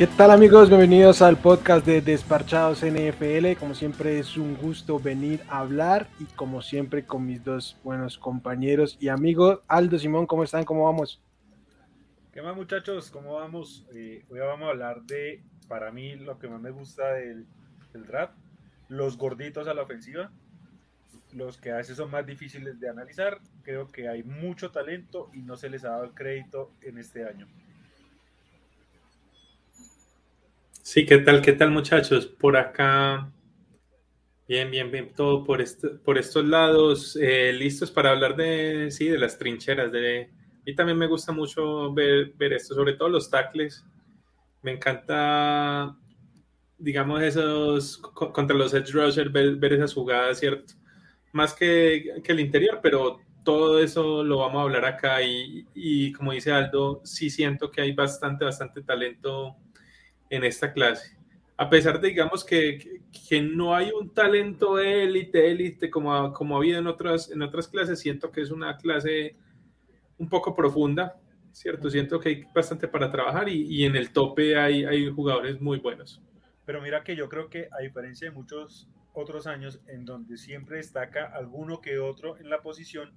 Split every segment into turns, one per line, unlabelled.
¿Qué tal amigos? Bienvenidos al podcast de Desparchados NFL. Como siempre es un gusto venir a hablar y como siempre con mis dos buenos compañeros y amigos. Aldo, Simón, ¿cómo están? ¿Cómo vamos?
¿Qué más muchachos? ¿Cómo vamos? Eh, hoy vamos a hablar de, para mí, lo que más me gusta del, del draft, los gorditos a la ofensiva, los que a veces son más difíciles de analizar. Creo que hay mucho talento y no se les ha dado el crédito en este año.
Sí, ¿qué tal? ¿Qué tal muchachos? Por acá, bien, bien, bien, todo por, este, por estos lados, eh, listos para hablar de, sí, de las trincheras. De, y también me gusta mucho ver, ver esto, sobre todo los tackles. Me encanta, digamos, esos, contra los edge rushers, ver, ver esas jugadas, ¿cierto? Más que, que el interior, pero todo eso lo vamos a hablar acá y, y, como dice Aldo, sí siento que hay bastante, bastante talento en esta clase. A pesar de, digamos, que, que no hay un talento élite, élite, como, como ha habido en otras, en otras clases, siento que es una clase un poco profunda, ¿cierto? Siento que hay bastante para trabajar y, y en el tope hay, hay jugadores muy buenos.
Pero mira que yo creo que a diferencia de muchos otros años en donde siempre destaca alguno que otro en la posición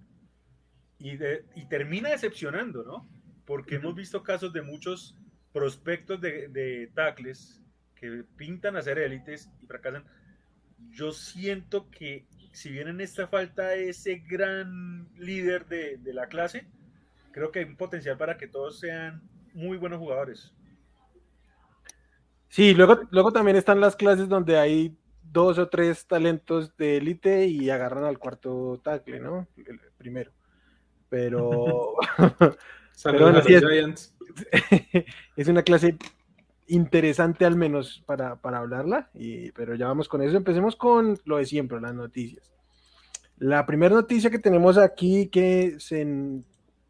y, de, y termina decepcionando, ¿no? Porque uh -huh. hemos visto casos de muchos prospectos de, de tackles que pintan a ser élites y fracasan. Yo siento que si bien en esta falta ese gran líder de, de la clase, creo que hay un potencial para que todos sean muy buenos jugadores.
Sí, luego, luego también están las clases donde hay dos o tres talentos de élite y agarran al cuarto tackle, ¿no? El primero. Pero, pero bueno, sí es, es, una clase interesante al menos para, para hablarla, y, pero ya vamos con eso. Empecemos con lo de siempre, las noticias. La primera noticia que tenemos aquí que se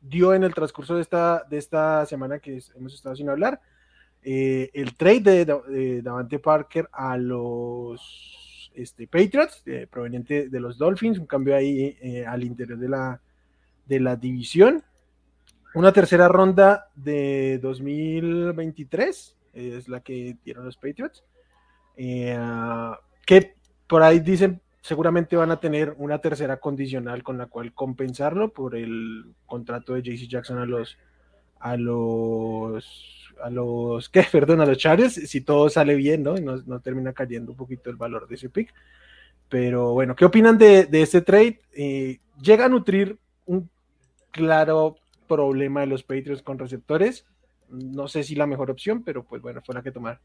dio en el transcurso de esta, de esta semana que hemos estado sin hablar, eh, el trade de, de, Davante Parker a los este, Patriots, eh, proveniente de los Dolphins, un cambio ahí eh, al interior de la, de la división. Una tercera ronda de 2023 es la que dieron los Patriots. Eh, que por ahí dicen seguramente van a tener una tercera condicional con la cual compensarlo por el contrato de JC Jackson a los a los a los que perdón a los Chargers si todo sale bien no y no, no, termina cayendo un poquito el valor de ese pick. Pero bueno qué opinan de, de este trade eh, llega a nutrir un claro problema de los Patriots con receptores no sé si la mejor opción pero pues bueno fue la que tomar.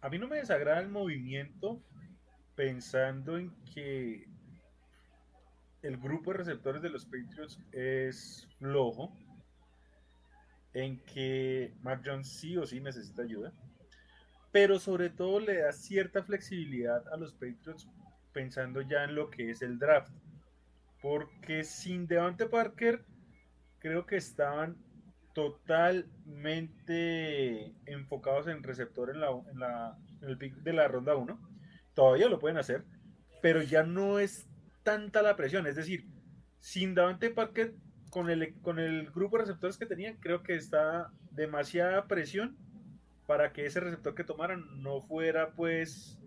A mí no me desagrada el movimiento pensando en que el grupo de receptores de los Patriots es flojo en que Mac Jones sí o sí necesita ayuda, pero sobre todo le da cierta flexibilidad a los Patriots pensando ya en lo que es el draft, porque sin Devante Parker creo que estaban totalmente enfocados en receptor en, la, el pick de la ronda 1, todavía lo pueden hacer, pero ya no es tanta la presión, es decir, sin Davante Parker con el, con el grupo de receptores que tenían, creo que está demasiada presión para que ese receptor que tomaran no fuera, pues,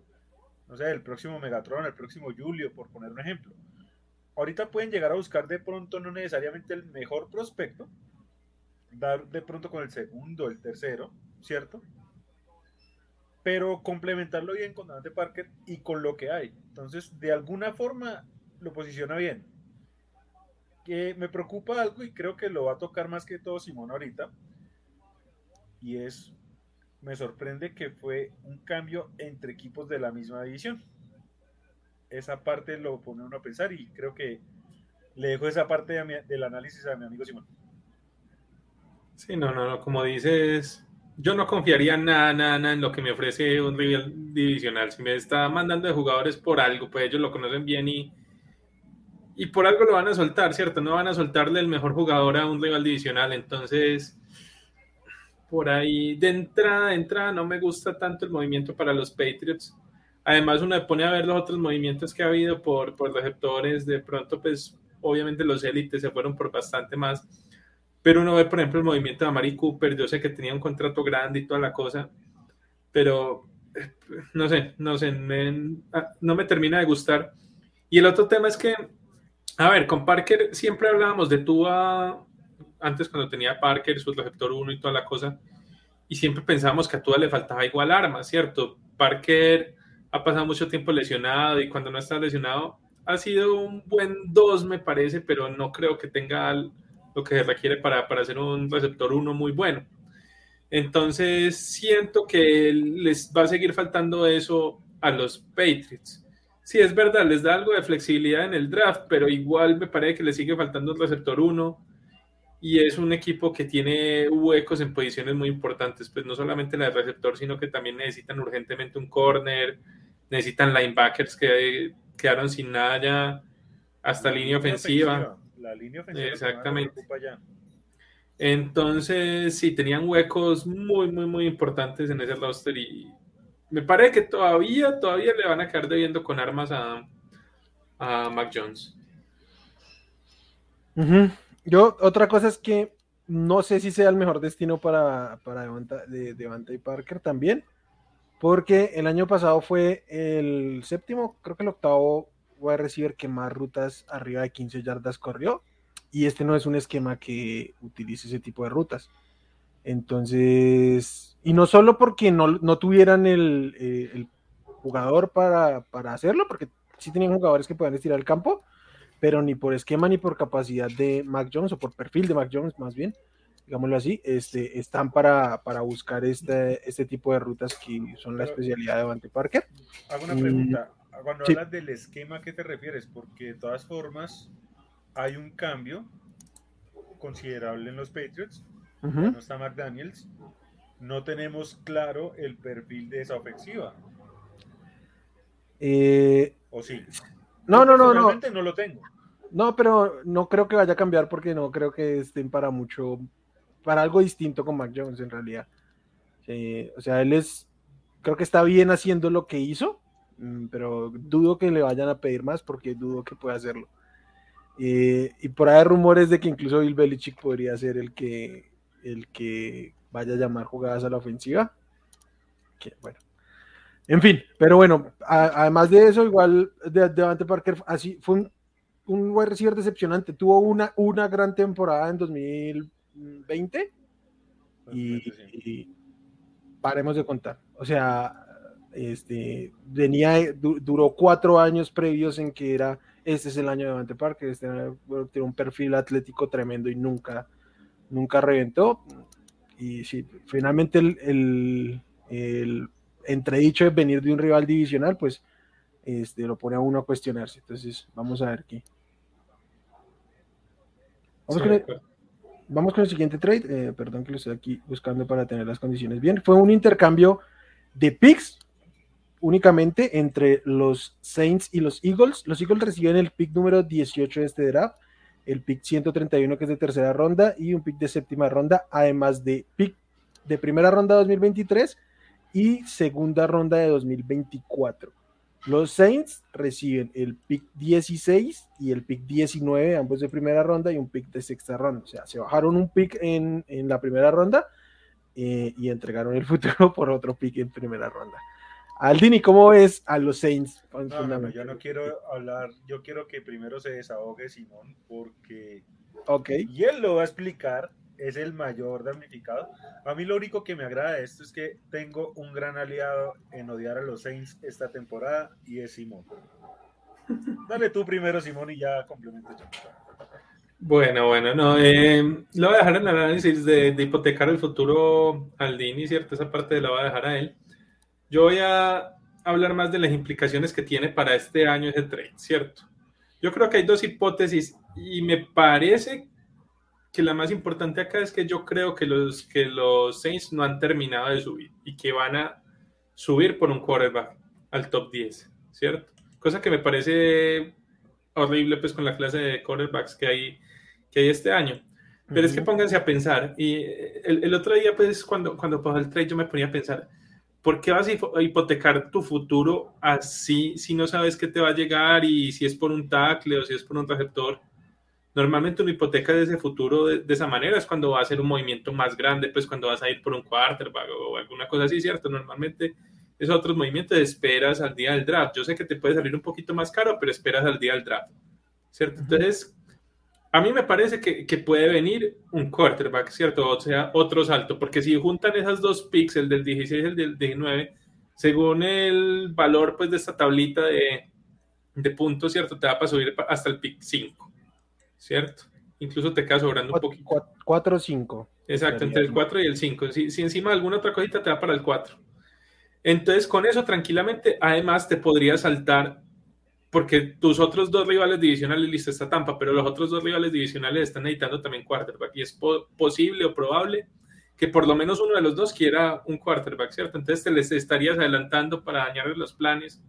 no sé, el próximo Megatron, el próximo Julio, por poner un ejemplo. Ahorita pueden llegar a buscar de pronto no necesariamente el mejor prospecto, dar de pronto con el segundo, el tercero, ¿cierto? Pero complementarlo bien con Dante Parker y con lo que hay. Entonces, de alguna forma lo posiciona bien que me preocupa algo y creo que lo va a tocar más que todo Simón ahorita. Y es, me sorprende que fue un cambio entre equipos de la misma división. Esa parte lo pone uno a pensar y creo que le dejo esa parte de mi, del análisis a mi amigo Simón.
Sí, no, no, no, como dices, yo no confiaría nada, nada, nada en lo que me ofrece un rival divisional. Si me está mandando de jugadores por algo, pues ellos lo conocen bien y, y por algo lo van a soltar, ¿cierto? No van a soltarle el mejor jugador a un rival divisional. Entonces, por ahí, de entrada, de entrada, no me gusta tanto el movimiento para los Patriots. Además, uno me pone a ver los otros movimientos que ha habido por, por receptores. De pronto, pues, obviamente los élites se fueron por bastante más. pero uno ve, por ejemplo, el movimiento de Amari Cooper, yo sé que tenía un contrato grande y toda la cosa, pero no sé, no sé, ah, no me termina de gustar. Y el otro tema es que, a ver, con Parker siempre hablábamos de Tua, antes cuando tenía Parker, su receptor 1 y toda la cosa, y siempre pensábamos que a Tua le faltaba igual arma, ¿cierto? Parker ha pasado mucho tiempo lesionado y cuando no está lesionado ha sido un buen 2, me parece, pero no creo que tenga lo que se requiere para, para ser un receptor 1 muy bueno. Entonces, siento que les va a seguir faltando eso a los Patriots. Sí, es verdad, les da algo de flexibilidad en el draft, pero igual me parece que les sigue faltando un receptor 1 y es un equipo que tiene huecos en posiciones muy importantes, pues no solamente la de receptor, sino que también necesitan urgentemente un corner, necesitan linebackers que quedaron sin nada ya hasta línea, ofensiva.
La línea ofensiva.
Exactamente. Entonces, sí, tenían huecos muy, muy, muy importantes en ese roster y me parece que todavía, todavía le van a quedar debiendo con armas a, a Mac Jones.
Yo, otra cosa es que no sé si sea el mejor destino para, para Devante, de, Parker también, porque el año pasado fue el séptimo, creo que el octavo wide receiver que más rutas arriba de 15 yardas corrió y este no es un esquema que utilice ese tipo de rutas. Entonces, y no solo porque no, tuvieran el, eh, jugador para, hacerlo, porque sí tenían jugadores que puedan estirar el campo, pero ni por esquema ni por capacidad de Mac Jones o por perfil de Mac Jones más bien, digámoslo así, este, están para, buscar este, este tipo de rutas que son la especialidad de Avante Parker.
Hago una pregunta, mm, cuando hablas del esquema, ¿a qué te refieres? Porque de todas formas, hay un cambio considerable en los Patriots. No está Mark Daniels. No tenemos claro el perfil de esa ofensiva.
Eh,
¿O sí?
No, no, no, no.
no lo tengo.
No, pero no creo que vaya a cambiar porque no creo que estén para mucho, para algo distinto con Mac Jones en realidad. o sea, él es, creo que está bien haciendo lo que hizo, mm, pero dudo que le vayan a pedir más porque dudo que pueda hacerlo. Eh, y por ahí hay rumores de que incluso Bill Belichick podría ser el que, el que vaya a llamar jugadas a la ofensiva. Que, bueno. En fin, pero bueno, además de eso, igual Devante Parker así fue un, un wide receiver decepcionante. Tuvo una, una gran temporada en 2020 y, paremos de contar. O sea, este venía, duró cuatro años previos en que era este es el año de Devante Parker, este tiene un perfil atlético tremendo y nunca, nunca reventó. Y sí, finalmente el, el, entredicho de venir de un rival divisional, pues este, lo pone a uno a cuestionarse. Entonces, vamos a ver qué. Vamos, con, el, siguiente trade. Eh, perdón que lo estoy aquí buscando para tener las condiciones bien. Fue un intercambio de picks únicamente entre los Saints y los Eagles. Los Eagles reciben el pick número 18 de este draft, el pick 131 que es de tercera ronda y un pick de séptima ronda, además de pick de primera ronda 2023 y segunda ronda de 2024. Los Saints reciben el pick 16 y el pick 19, ambos de primera ronda y un pick de sexta ronda. O sea, se bajaron un pick en, la primera ronda eh, y entregaron el futuro por otro pick en primera ronda. Aldini, ¿cómo ves a los Saints?
No, yo no quiero hablar, yo quiero que primero se desahogue Simón, porque.
Ok.
Y él lo va a explicar, es el mayor damnificado. A mí lo único que me agrada de esto es que tengo un gran aliado en odiar a los Saints esta temporada y es Simón. Dale tú primero, Simón, y ya complemento yo.
Bueno, bueno, no, eh, lo voy a dejar en el análisis de, de hipotecar el futuro Aldini, ¿cierto? Esa parte la voy a dejar a él. Yo voy a hablar más de las implicaciones que tiene para este año ese trade, ¿cierto? Yo creo que hay dos hipótesis y me parece que la más importante acá es que yo creo que los, que los Saints no han terminado de subir y que van a subir por un quarterback al top 10, ¿cierto? Cosa que me parece horrible pues con la clase de quarterbacks que hay, que hay este año. Pero es que pónganse a pensar, y el, el, otro día pues cuando, cuando pasó el trade yo me ponía a pensar, ¿por qué vas a hipotecar tu futuro así si no sabes qué te va a llegar y si es por un tackle o si es por un receptor? Normalmente una hipoteca de ese futuro de, esa manera es cuando va a ser un movimiento más grande, pues cuando vas a ir por un quarterback o alguna cosa así, ¿cierto? Normalmente es otros movimientos esperas al día del draft. Yo sé que te puede salir un poquito más caro, pero esperas al día del draft, ¿cierto? Entonces, a mí me parece que, que, puede venir un quarterback, ¿cierto? O sea, otro salto, porque si juntan esas dos picks, el del 16 y el del 19, según el valor pues de esta tablita de, de puntos, ¿cierto? Te va para subir hasta el pick 5. ¿Cierto? Incluso te queda sobrando un poquito.
4 o 5.
Exacto, entre el 4 y el 5. Si, si, encima alguna otra cosita te da para el 4. Entonces, con eso tranquilamente, además te podría saltar, porque tus otros dos rivales divisionales, listo, está Tampa, pero los otros dos rivales divisionales están necesitando también quarterback. Y es posible o probable que por lo menos uno de los dos quiera un quarterback, ¿cierto? Entonces te les estarías adelantando para dañarles los planes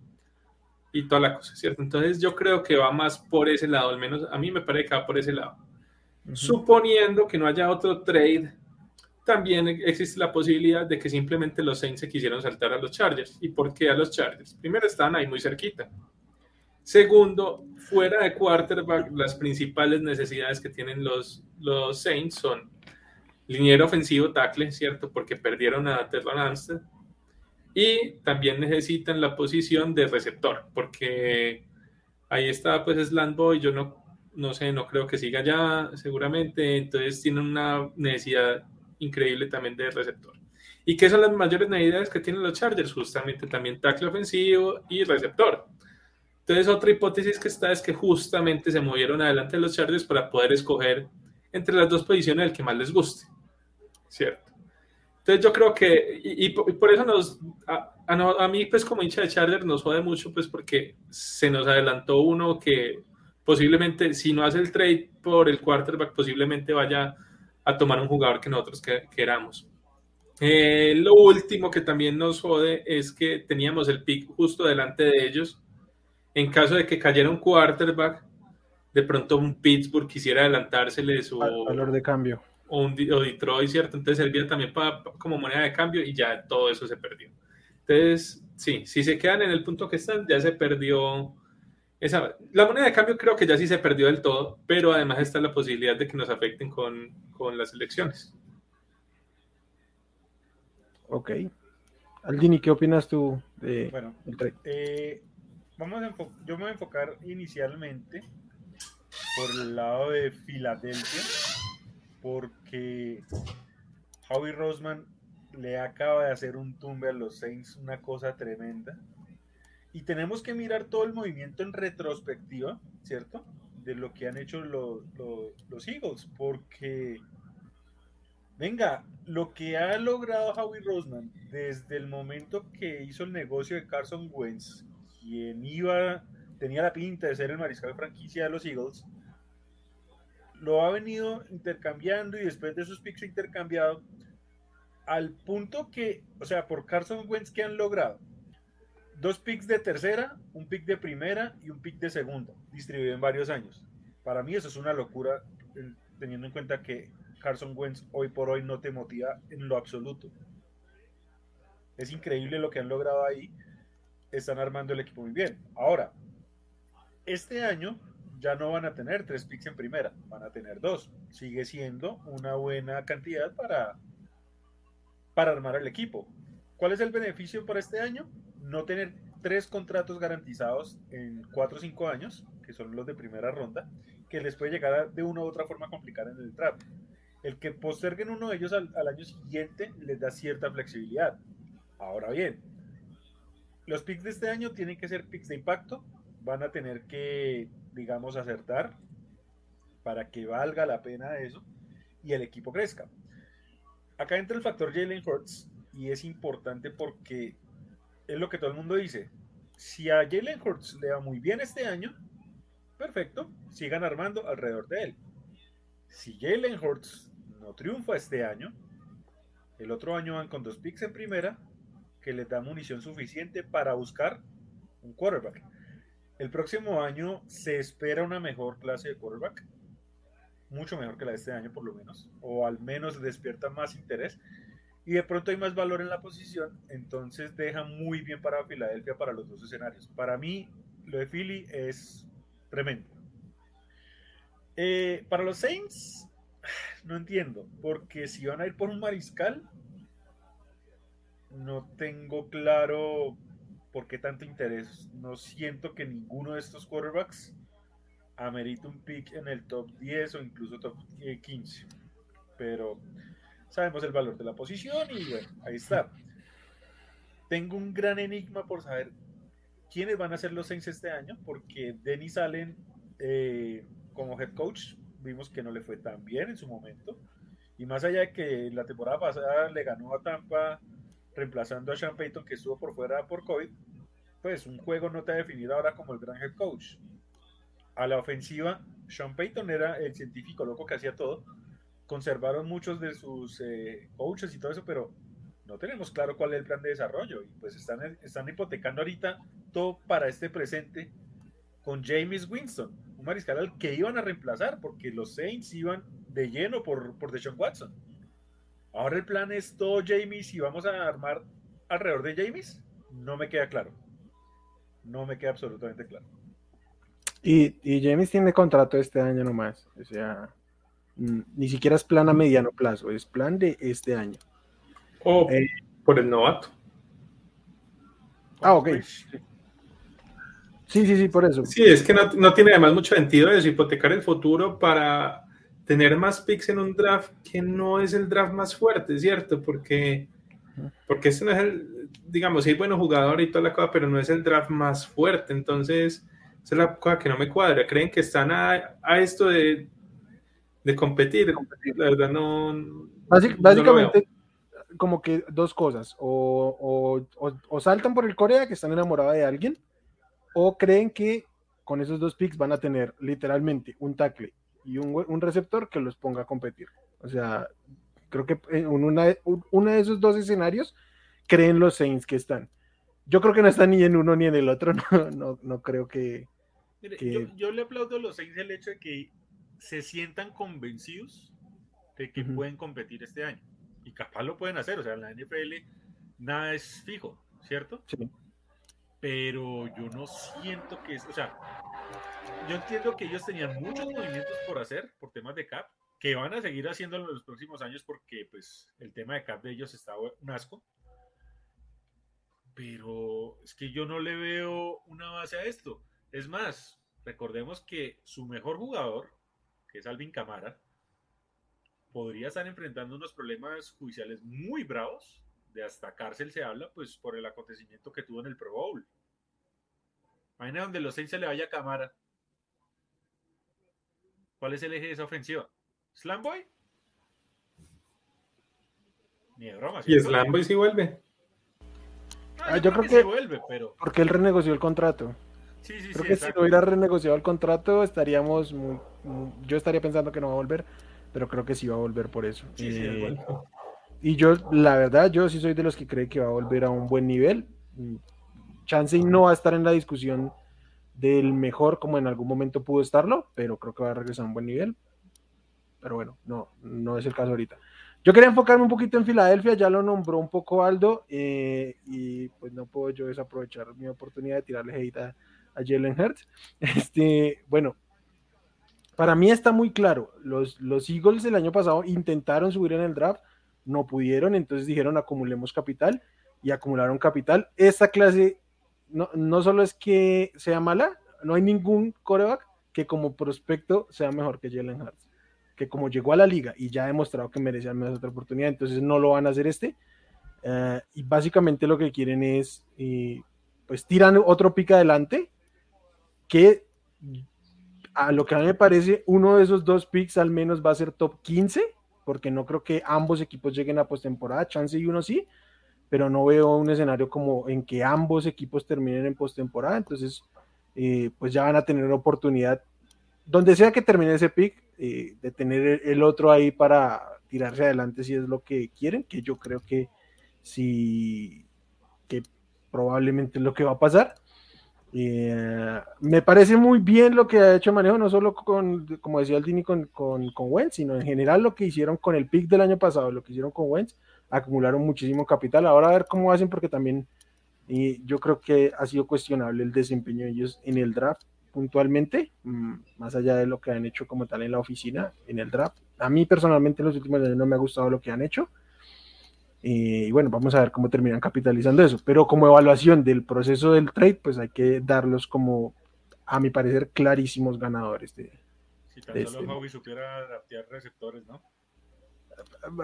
y toda la cosa, ¿cierto? Entonces yo creo que va más por ese lado, al menos a mí me parece que va por ese lado. Suponiendo que no haya otro trade, también existe la posibilidad de que simplemente los Saints se quisieron saltar a los Chargers. ¿Y por qué a los Chargers? Primero, están ahí muy cerquita. Segundo, fuera de quarterback, las principales necesidades que tienen los, los Saints son liniero ofensivo, tackle, ¿cierto? Porque perdieron a Terron Armstead y también necesitan la posición de receptor, porque ahí está pues Boy, yo no, no sé, no creo que siga ya seguramente, entonces tienen una necesidad increíble también de receptor. ¿Y qué son las mayores necesidades que tienen los Chargers? Justamente también tackle ofensivo y receptor. Entonces otra hipótesis que está es que justamente se movieron adelante los Chargers para poder escoger entre las dos posiciones el que más les guste, ¿cierto? Entonces yo creo que, y, por eso nos, a, a, mí pues como hincha de Charger nos jode mucho pues porque se nos adelantó uno que posiblemente si no hace el trade por el quarterback posiblemente vaya a tomar un jugador que nosotros queramos. Eh, lo último que también nos jode es que teníamos el pick justo delante de ellos. En caso de que cayera un quarterback, de pronto un Pittsburgh quisiera adelantársele su
valor de cambio
o, un, Detroit, ¿cierto? Entonces servía también para, como moneda de cambio y ya todo eso se perdió. Entonces, sí, si se quedan en el punto que están, ya se perdió esa... La moneda de cambio creo que ya sí se perdió del todo, pero además está la posibilidad de que nos afecten con, con las elecciones.
Ok. Aldini, ¿qué opinas tú de
bueno, eh, vamos a yo me voy a enfocar inicialmente por el lado de Filadelfia porque Howie Roseman le acaba de hacer un tumbe a los Saints, una cosa tremenda. Y tenemos que mirar todo el movimiento en retrospectiva, ¿cierto? De lo que han hecho los, los Eagles, porque, venga, lo que ha logrado Howie Roseman desde el momento que hizo el negocio de Carson Wentz, quien iba, tenía la pinta de ser el mariscal de franquicia de los Eagles, lo ha venido intercambiando y después de esos picks intercambiado al punto que, o sea, por Carson Wentz que han logrado dos picks de tercera, un pick de primera y un pick de segunda, distribuido en varios años. Para mí eso es una locura, teniendo en cuenta que Carson Wentz hoy por hoy no te motiva en lo absoluto. Es increíble lo que han logrado ahí. Están armando el equipo muy bien. Ahora, este año ya no van a tener tres picks en primera, van a tener dos. Sigue siendo una buena cantidad para, para armar el equipo. ¿Cuál es el beneficio para este año? No tener tres contratos garantizados en cuatro o cinco años, que son los de primera ronda, que les puede llegar de una u otra forma a complicar en el draft. El que posterguen uno de ellos al, al año siguiente les da cierta flexibilidad. Ahora bien, los picks de este año tienen que ser picks de impacto, van a tener que digamos, acertar para que valga la pena eso y el equipo crezca. Acá entra el factor Jalen Hurts y es importante porque es lo que todo el mundo dice. Si a Jalen Hurts le va muy bien este año, perfecto, sigan armando alrededor de él. Si Jalen Hurts no triunfa este año, el otro año van con dos picks en primera que les da munición suficiente para buscar un quarterback. El próximo año se espera una mejor clase de quarterback, mucho mejor que la de este año por lo menos, o al menos despierta más interés y de pronto hay más valor en la posición, entonces deja muy bien para Filadelfia para los dos escenarios. Para mí, lo de Philly es tremendo. Eh, para los Saints, no entiendo, porque si van a ir por un mariscal, no tengo claro por qué tanto interés. No siento que ninguno de estos quarterbacks amerite un pick en el top 10 o incluso top 15. Pero sabemos el valor de la posición y bueno, ahí está. Tengo un gran enigma por saber quiénes van a ser los Saints este año, porque Dennis Allen eh, como head coach vimos que no le fue tan bien en su momento. Y más allá de que la temporada pasada le ganó a Tampa reemplazando a Sean Payton que estuvo por fuera por COVID, pues un juego no te ha definido ahora como el gran head coach. A la ofensiva, Sean Payton era el científico loco que hacía todo. Conservaron muchos de sus eh, coaches y todo eso, pero no tenemos claro cuál es el plan de desarrollo. Y pues están, están hipotecando ahorita todo para este presente con James Winston, un mariscal al que iban a reemplazar porque los Saints iban de lleno por, por Deshaun Watson. Ahora el plan es todo James y vamos a armar alrededor de James. No me queda claro. No me queda absolutamente claro.
Y, y James tiene contrato este año nomás. O sea, mm, ni siquiera es plan a mediano plazo, es plan de este año.
O eh, por el novato.
Ah, ok. Sí, sí, sí, por eso.
Sí, es que no, tiene además mucho sentido eso, hipotecar el futuro para tener más picks en un draft que no es el draft más fuerte, ¿cierto? Porque, porque este no es el, digamos, sí hay buenos jugadores y toda la cosa, pero no es el draft más fuerte. Entonces, esa es la cosa que no me cuadra. Creen que están a, esto de, de competir. La verdad, no.
básicamente, como que dos cosas. O, o, saltan por el Corea, que están enamorados de alguien o creen que con esos dos picks van a tener literalmente un tackle y un, receptor que los ponga a competir. O sea, creo que en una, uno de esos dos escenarios creen los Saints que están. Yo creo que no están ni en uno ni en el otro, no, no, creo que...
Yo, le aplaudo a los Saints el hecho de que se sientan convencidos de que pueden competir este año. Y capaz lo pueden hacer, o sea, en la NFL nada es fijo, ¿cierto? Sí pero yo no siento que es, o sea, yo entiendo que ellos tenían muchos movimientos por hacer por temas de cap, que van a seguir haciéndolo en los próximos años porque pues el tema de cap de ellos está un asco. Pero es que yo no le veo una base a esto. Es más, recordemos que su mejor jugador, que es Alvin Camara, podría estar enfrentando unos problemas judiciales muy bravos de hasta cárcel se habla, pues por el acontecimiento que tuvo en el Pro Bowl. Imagina donde los seis se le vaya a cámara. ¿Cuál es el eje de esa ofensiva? ¿Slamboy? Ni de broma.
¿Y Slamboy sí vuelve?
Ah, yo, creo, que, vuelve, pero... Porque él renegoció el contrato. Sí, sí, creo que si no hubiera renegociado el contrato estaríamos muy, Yo estaría pensando que no va a volver, pero creo que sí va a volver por eso. Sí, sí, eh, y yo, la verdad, yo sí soy de los que cree que va a volver a un buen nivel. Chansey no va a estar en la discusión del mejor como en algún momento pudo estarlo, pero creo que va a regresar a un buen nivel. Pero bueno, no, no es el caso ahorita. Yo quería enfocarme un poquito en Filadelfia, ya lo nombró un poco Aldo, eh, y pues no puedo yo desaprovechar mi oportunidad de tirarle hate a, Jalen Hurts. Este, bueno, para mí está muy claro, los, los Eagles el año pasado intentaron subir en el draft, no pudieron, entonces dijeron acumulemos capital y acumularon capital. Esta clase no, no solo es que sea mala, no hay ningún coreback que como prospecto sea mejor que Jalen Hurts, que como llegó a la liga y ya ha demostrado que merecía más otra oportunidad, entonces no lo van a hacer este. Eh, y básicamente lo que quieren es, eh, pues tiran otro pick adelante, que a lo que a mí me parece, uno de esos dos picks al menos va a ser top 15 porque no creo que ambos equipos lleguen a postemporada, chance y uno sí, pero no veo un escenario como en que ambos equipos terminen en postemporada, entonces eh, pues ya van a tener una oportunidad, donde sea que termine ese pick, eh, de tener el otro ahí para tirarse adelante si es lo que quieren, que yo creo que sí, que probablemente es lo que va a pasar. Eh, me parece muy bien lo que ha hecho Manejo, no solo con, como decía Aldini, con, con, con Wentz, sino en general lo que hicieron con el pick del año pasado, lo que hicieron con Wentz, acumularon muchísimo capital. Ahora a ver cómo hacen, porque también y yo creo que ha sido cuestionable el desempeño de ellos en el draft, puntualmente, mm, más allá de lo que han hecho como tal en la oficina, en el draft. A mí personalmente en los últimos años no me ha gustado lo que han hecho. Y bueno, vamos a ver cómo terminan capitalizando eso. Pero como evaluación del proceso del trade, pues hay que darlos como, a mi parecer, clarísimos ganadores de,
si tan solo este... Howie supiera draftear receptores, ¿no?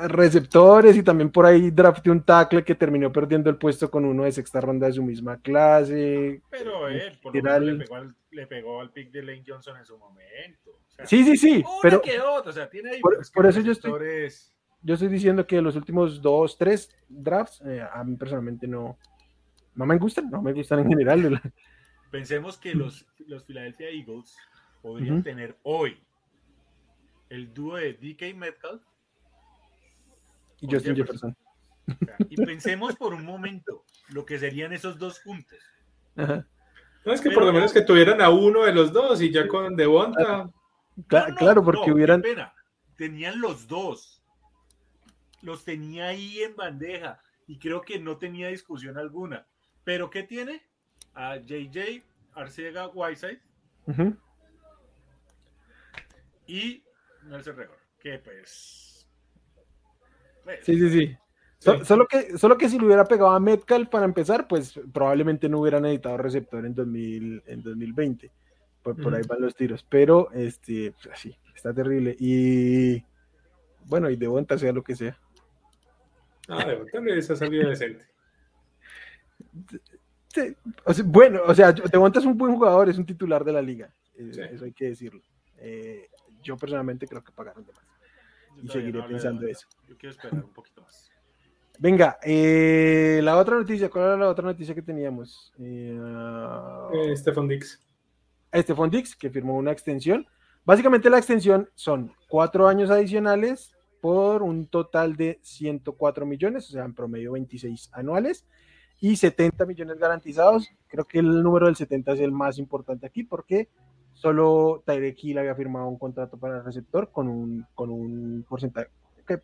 Receptores y también por ahí drafté un tackle que terminó perdiendo el puesto con uno de sexta ronda de su misma clase.
Pero él, por lo menos le, pegó al, le pegó, al, pick de Lane Johnson en su momento. O sea,
sí, sí, sí. Pero
o sea, tiene
por, por eso yo estoy, yo estoy diciendo que los últimos dos, tres drafts, eh, a mí personalmente no, no me gustan, no me gustan en general.
Pensemos que los, los Philadelphia Eagles podrían uh -huh. tener hoy el dúo de DK Metcalf
y Justin Jefferson.
Jefferson. Y pensemos por un momento lo que serían esos dos juntos.
Ajá. No, es que Pero, por lo menos que tuvieran a uno de los dos y ya con Devonta.
Claro, no, claro, porque no, hubieran.
Pena. Tenían los dos. Los tenía ahí en bandeja y creo que no tenía discusión alguna. Pero ¿qué tiene? A JJ Arcega Whiteside uh -huh. y Nelson Regor, que pues
Sí, sí, sí. So, solo, que, solo que si lo hubiera pegado a Metcalf para empezar, pues probablemente no hubieran editado receptor en, 2000, en 2020. Por, por ahí van los tiros. Pero, este, pues, sí, está terrible. Y bueno, y de Bonta sea lo que sea.
Ah, de Bonta le esa salida decente.
Sí, o sea, bueno, o sea, de Bonta es un buen jugador, es un titular de la liga. Eh, sí. Eso hay que decirlo. Eh, yo personalmente creo que pagaron de más y seguiré no pensando eso.
Yo quiero esperar un poquito más.
Venga, eh, la otra noticia, ¿cuál era la otra noticia que teníamos? Eh,
eh, Stefan Dix.
Stefan Dix, que firmó una extensión. Básicamente la extensión son cuatro años adicionales por un total de 104 millones, o sea, en promedio 26 anuales, y 70 millones garantizados. Creo que el número del 70 es el más importante aquí porque solo Tyreek Hill había firmado un contrato para el receptor con un, con un porcentaje,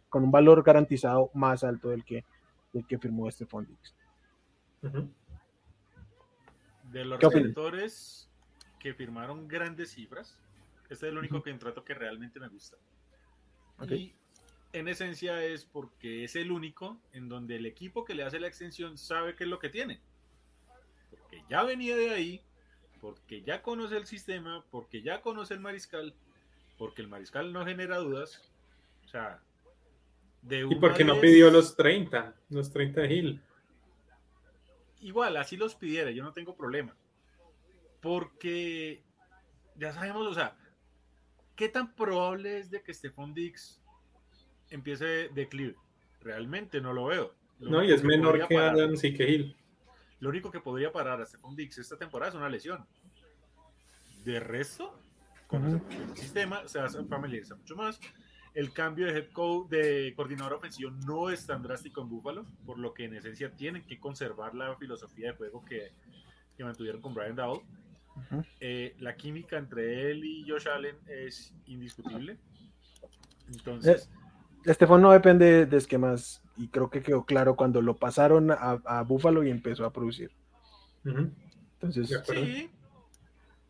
con un valor garantizado más alto del que, del que firmó este Fondix.
Uh -huh. De los receptores que firmaron grandes cifras, este es el único uh -huh. contrato que realmente me gusta. Okay. Y en esencia es porque es el único en donde el equipo que le hace la extensión sabe qué es lo que tiene. Porque ya venía de ahí, porque ya conoce el sistema, porque ya conoce el mariscal, porque el mariscal no genera dudas. O sea,
de y porque vez... no pidió los 30, los 30 de Hill.
Igual, así los pidiera, yo no tengo problema. Porque ya sabemos, o sea, ¿qué tan probable es de que Stephon Dix empiece declive? Realmente no lo veo.
Lo no, y es menor que y que Hill.
Lo único que podría parar a Stephon Dix esta temporada es una lesión. De resto, con uh -huh. el sistema se va a familiarizar mucho más. El cambio de head coach de coordinador ofensivo no es tan drástico en Buffalo, por lo que en esencia tienen que conservar la filosofía de juego que, que mantuvieron con Brian Dowell. Uh -huh. eh, la química entre él y Josh Allen es indiscutible. Entonces.
Eh, Estefan no depende de esquemas y creo que quedó claro cuando lo pasaron a, a Buffalo y empezó a producir.
Uh -huh.
Entonces,
sí,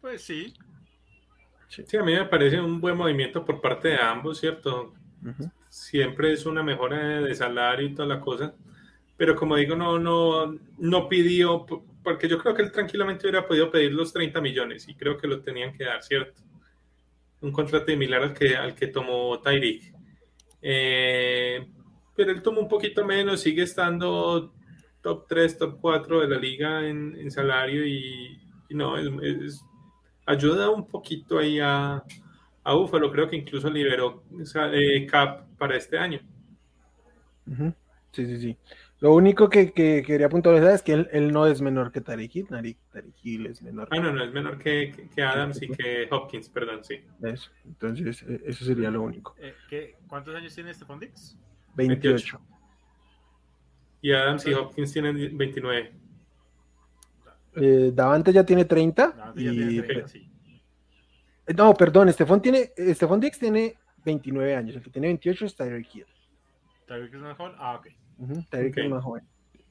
pues sí.
sí. Sí, a mí me parece un buen movimiento por parte de ambos, ¿cierto? Uh -huh. Siempre es una mejora de salario y toda la cosa, pero como digo, no, no, no pidió, porque yo creo que él tranquilamente hubiera podido pedir los 30 millones y creo que lo tenían que dar, ¿cierto? Un contrato similar al que, al que tomó Tyreek. Eh, pero él tomó un poquito menos, sigue estando top 3, top 4 de la liga en, salario y, no, es, ayuda un poquito ahí a, a Buffalo, creo que incluso liberó eh, cap para este año.
Sí, sí, sí. Lo único que, que quería puntualizar es que él, él, no es menor que Tariq Hill, Tariq, Hill es menor.
Ah, no, no, es menor que, que, que Adams y que Hopkins, perdón, sí.
Eso, entonces e, eso sería lo único.
Eh, ¿qué, ¿Cuántos años tiene este Fondix?
28. 28.
Y Adams y Hopkins tienen 29.
Eh, Davante ya tiene 30.
Davante ya y... tiene 30 sí.
No, perdón, Estefan tiene, Estefan Dix tiene 29 años, el que tiene 28 es Tyreek Hill.
¿Tyreek es joven? Ah, ok.
Uh -huh. Tyreek okay. es más joven,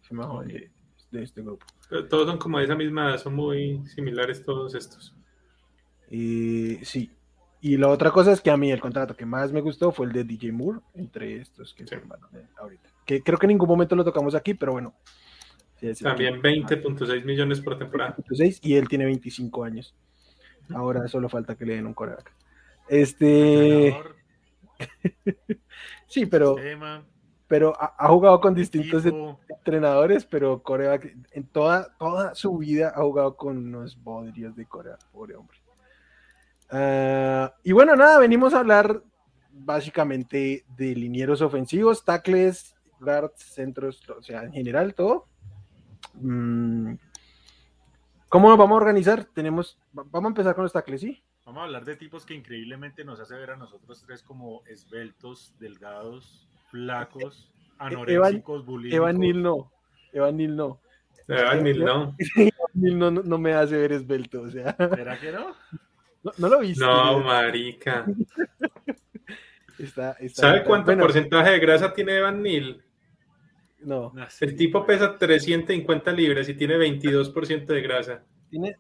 es más joven de, de, este grupo.
Pero todos son como de esa misma edad, son muy similares todos estos.
Y sí. Y la otra cosa es que a mí el contrato que más me gustó fue el de DJ Moore, entre estos que se ahorita. Que creo que en ningún momento lo tocamos aquí, pero bueno.
También 20.6 millones por temporada.
y él tiene 25 años. Ahora solo falta que le den un coreback. Este. sí, pero. Pero ha, jugado con distintos entrenadores, pero Corea en toda, toda su vida ha jugado con unos bodrios de Corea, pobre hombre. Ah, y bueno, nada, venimos a hablar básicamente de linieros ofensivos, tackles, guards, centros, o sea, en general todo. Mm, ¿Cómo nos vamos a organizar? Tenemos, vamos a empezar con los tackles, ¿sí?
Vamos a hablar de tipos que increíblemente nos hace ver a nosotros tres como esbeltos, delgados, flacos, e-, anoréxicos, bulímicos.
Evan Neal no. Evan Neal no.
Evan Neal no.
Evan no, no, me hace ver esbelto, o sea.
¿Será que no?
No, lo viste.
No, marica.
está,
¿Sabe cuánto porcentaje de grasa tiene Evan Neal?
No.
El tipo pesa 350 libras y tiene 22% de grasa.
Tiene,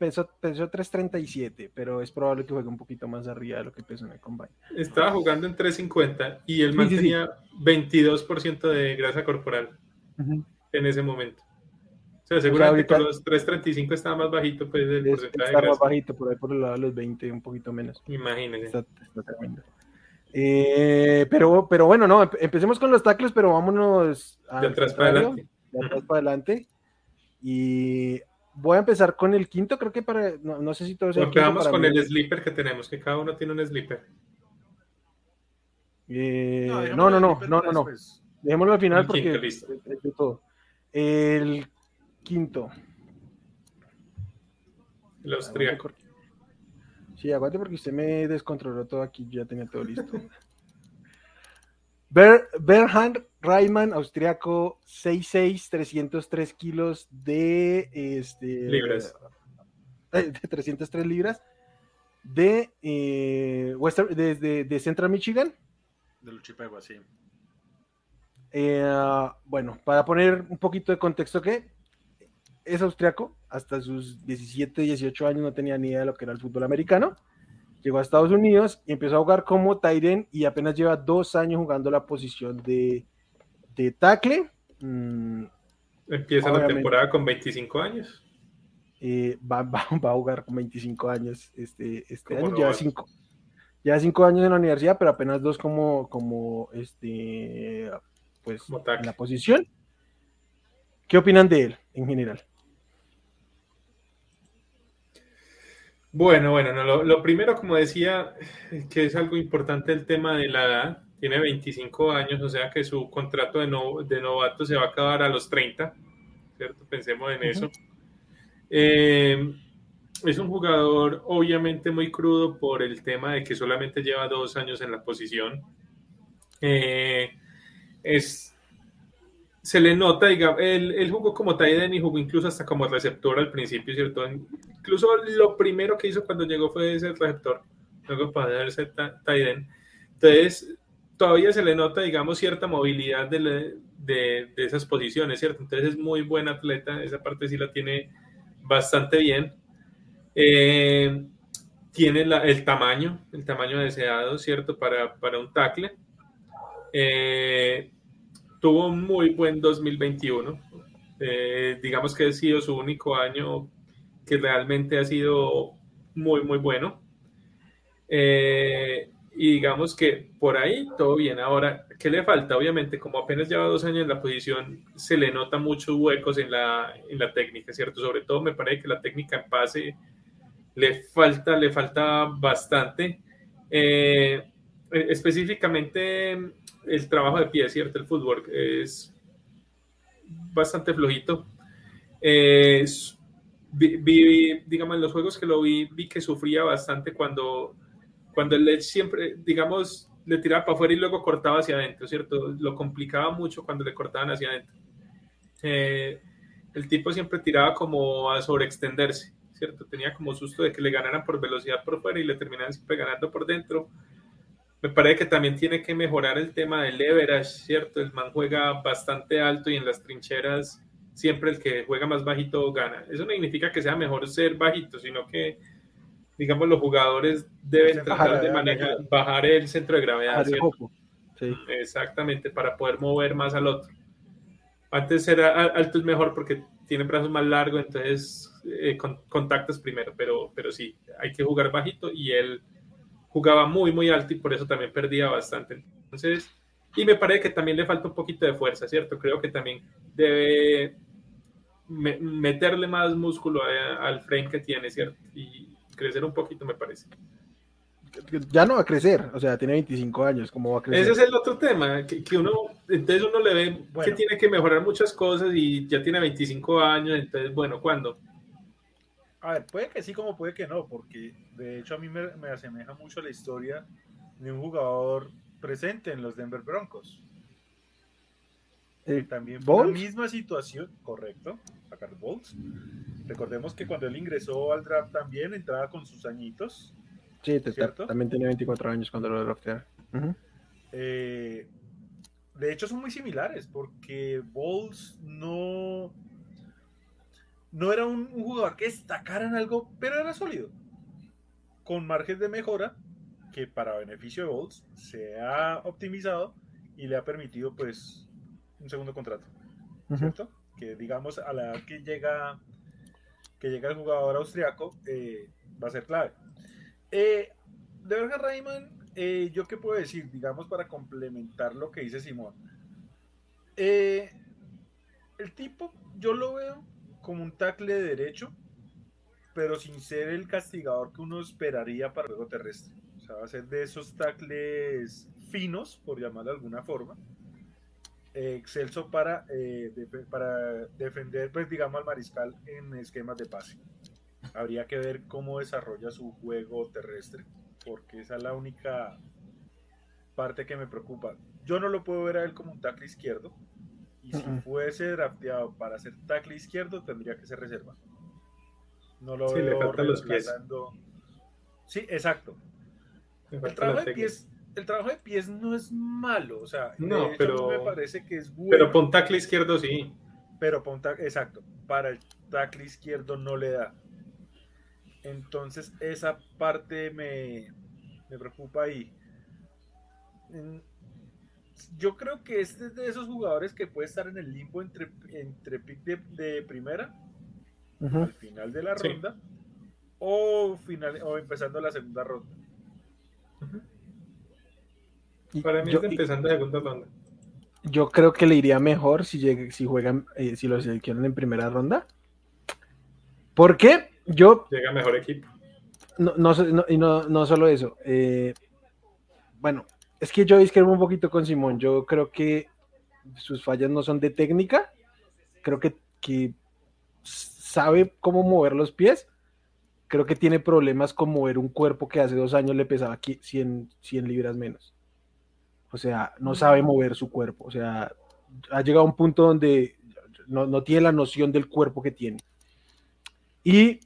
pesó, 337, pero es probable que juegue un poquito más arriba de lo que pesó en el combine.
Estaba jugando en 350 y él mantenía 22% de grasa corporal en ese momento. O sea, seguramente con los 335 estaba más bajito, pues el porcentaje
de grasa. más bajito, por ahí por el lado de los 20, un poquito menos.
Imagínese.
Está, tremendo. Eh, pero, pero bueno, no, empecemos con los tackles, pero vámonos
de atrás para adelante.
De atrás para adelante. Y Voy a empezar con el quinto, creo que para. No, sé si todo
sea. Empezamos con el sleeper que tenemos, que cada uno tiene un sleeper.
Eh, no, no, no, no, no, no. Dejémoslo al final porque es de todo. El quinto.
El austríaco.
Sí, aguante porque usted me descontroló todo aquí, ya tenía todo listo. Ber Bernhard Reimann, austriaco, 6'6, 303 kilos de, este,
libras.
Eh, de 303 libras de, eh, de, Central Michigan.
De Luchipegua, sí.
Eh, bueno, para poner un poquito de contexto que es austriaco, hasta sus 17, 18 años no tenía ni idea de lo que era el fútbol americano llegó a Estados Unidos y empezó a jugar como Tyren y apenas lleva dos años jugando la posición de, de tackle. Mm,
Empieza la temporada con 25 años.
Eh, va, va, a jugar con 25 años este, este año, lleva cinco, lleva cinco años en la universidad, pero apenas dos como, como este, pues, en la posición. ¿Qué opinan de él en general?
Bueno, bueno, lo, primero, como decía, que es algo importante el tema de la edad. Tiene 25 años, o sea que su contrato de, de novato se va a acabar a los 30, ¿cierto? Pensemos en eso. Eh, es un jugador obviamente muy crudo por el tema de que solamente lleva dos años en la posición. Eh, es se le nota, digamos, él, jugó como tight y jugó incluso hasta como receptor al principio, ¿cierto? Incluso lo primero que hizo cuando llegó fue ser receptor, luego para ser tight Entonces, todavía se le nota, digamos, cierta movilidad de, de, esas posiciones, ¿cierto? Entonces es muy buen atleta, esa parte sí la tiene bastante bien. Eh, tiene el tamaño, el tamaño deseado, ¿cierto? Para, para un tackle. Eh, tuvo un muy buen 2021. Eh, digamos que ha sido su único año que realmente ha sido muy, muy bueno. Eh, y digamos que por ahí todo bien. Ahora, ¿qué le falta? Obviamente, como apenas lleva dos años en la posición, se le nota muchos huecos en la, en la técnica, ¿cierto? Sobre todo me parece que la técnica en pase le falta, le falta bastante. Eh, específicamente el trabajo de pie, ¿cierto? El fútbol es bastante flojito. vi, digamos, en los juegos que lo vi, vi que sufría bastante cuando, cuando él siempre, digamos, le tiraba para afuera y luego cortaba hacia adentro, ¿cierto? Lo complicaba mucho cuando le cortaban hacia adentro. Eh, el tipo siempre tiraba como a sobreextenderse, ¿cierto? Tenía como susto de que le ganaran por velocidad por fuera y le terminaban siempre ganando por dentro me parece que también tiene que mejorar el tema del leverage, ¿cierto? El man juega bastante alto y en las trincheras siempre el que juega más bajito gana. Eso no significa que sea mejor ser bajito, sino que digamos, los jugadores deben tratar de manejar, bajar el centro de gravedad. Sí. Exactamente, para poder mover más al otro. Antes era alto es mejor porque tiene brazos más largos, entonces eh, contactos primero, pero, pero sí, hay que jugar bajito y él jugaba muy, muy alto y por eso también perdía bastante. Entonces, y me parece que también le falta un poquito de fuerza, ¿cierto? Creo que también debe meterle más músculo al frame que tiene, ¿cierto? Y crecer un poquito, me parece.
Ya no va a crecer, o sea, tiene 25 años, ¿cómo va a crecer?
Ese es el otro tema, que, uno, entonces uno le ve que tiene que mejorar muchas cosas y ya tiene 25 años, entonces, bueno, ¿cuándo?
A ver, puede que sí, como puede que no, porque de hecho a mí me, me asemeja mucho la historia de un jugador presente en los Denver Broncos. Eh, también fue la misma situación, correcto, a Carl Bolts. Recordemos que cuando él ingresó al draft también entraba con sus añitos.
Sí, también tenía 24 años cuando lo draftearon.
Eh, de hecho, son muy similares porque Bolts no, no era un, jugador que destacara en algo, pero era sólido. Con margen de mejora que para beneficio de Bolts se ha optimizado y le ha permitido pues un segundo contrato, ¿cierto? Que digamos a la edad que llega que llega el jugador austriaco eh, va a ser clave. Eh, de verdad, Rayman, eh, yo qué puedo decir, digamos para complementar lo que dice Simón. Eh, el tipo, yo lo veo como un tackle de derecho, pero sin ser el castigador que uno esperaría para el juego terrestre. O sea, va a ser de esos tackles finos, por llamarlo de alguna forma, excelso para, eh, para defender, pues digamos, al mariscal en esquemas de pase. Habría que ver cómo desarrolla su juego terrestre, porque esa es la única parte que me preocupa. Yo no lo puedo ver a él como un tackle izquierdo, y si fuese drafteado para ser tackle izquierdo, tendría que ser reserva. No lo veo reemplazando. Sí, exacto. El trabajo de pies el trabajo de pies no es malo, o sea,
no, pero
me parece que es bueno.
Pero con tackle izquierdo sí.
Pero con exacto, para el tackle izquierdo no le da. Entonces esa parte me, me preocupa ahí. Yo creo que este es de esos jugadores que puede estar en el limbo entre, entre pick de, primera al final de la ronda o, final, o empezando la segunda ronda.
Para mí yo, empezando la segunda ronda.
Yo creo que le iría mejor si, llegue, si juegan, eh, si lo seleccionan en primera ronda. ¿Por qué? Yo.
Llega mejor equipo.
No, no, y no, no solo eso. Eh, bueno, es que yo discrepo un poquito con Simón. Yo creo que sus fallas no son de técnica. Creo que, que sabe cómo mover los pies. Creo que tiene problemas con mover un cuerpo que hace dos años le pesaba 100, 100 libras menos. O sea, no sabe mover su cuerpo. O sea, ha llegado a un punto donde no, tiene la noción del cuerpo que tiene. Y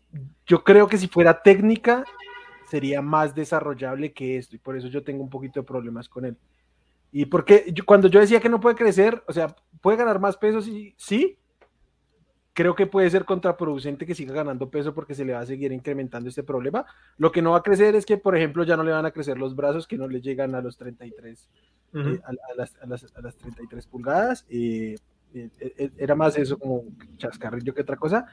yo creo que si fuera técnica, sería más desarrollable que esto. Y por eso yo tengo un poquito de problemas con él. Y porque cuando yo decía que no puede crecer, o sea, puede ganar más peso, sí, sí. Creo que puede ser contraproducente que siga ganando peso porque se le va a seguir incrementando este problema. Lo que no va a crecer es que, por ejemplo, ya no le van a crecer los brazos que no le llegan a los 33 eh, a, las, a, las, a, las, 33 pulgadas. Eh, eh, era más eso como chascarrillo que otra cosa.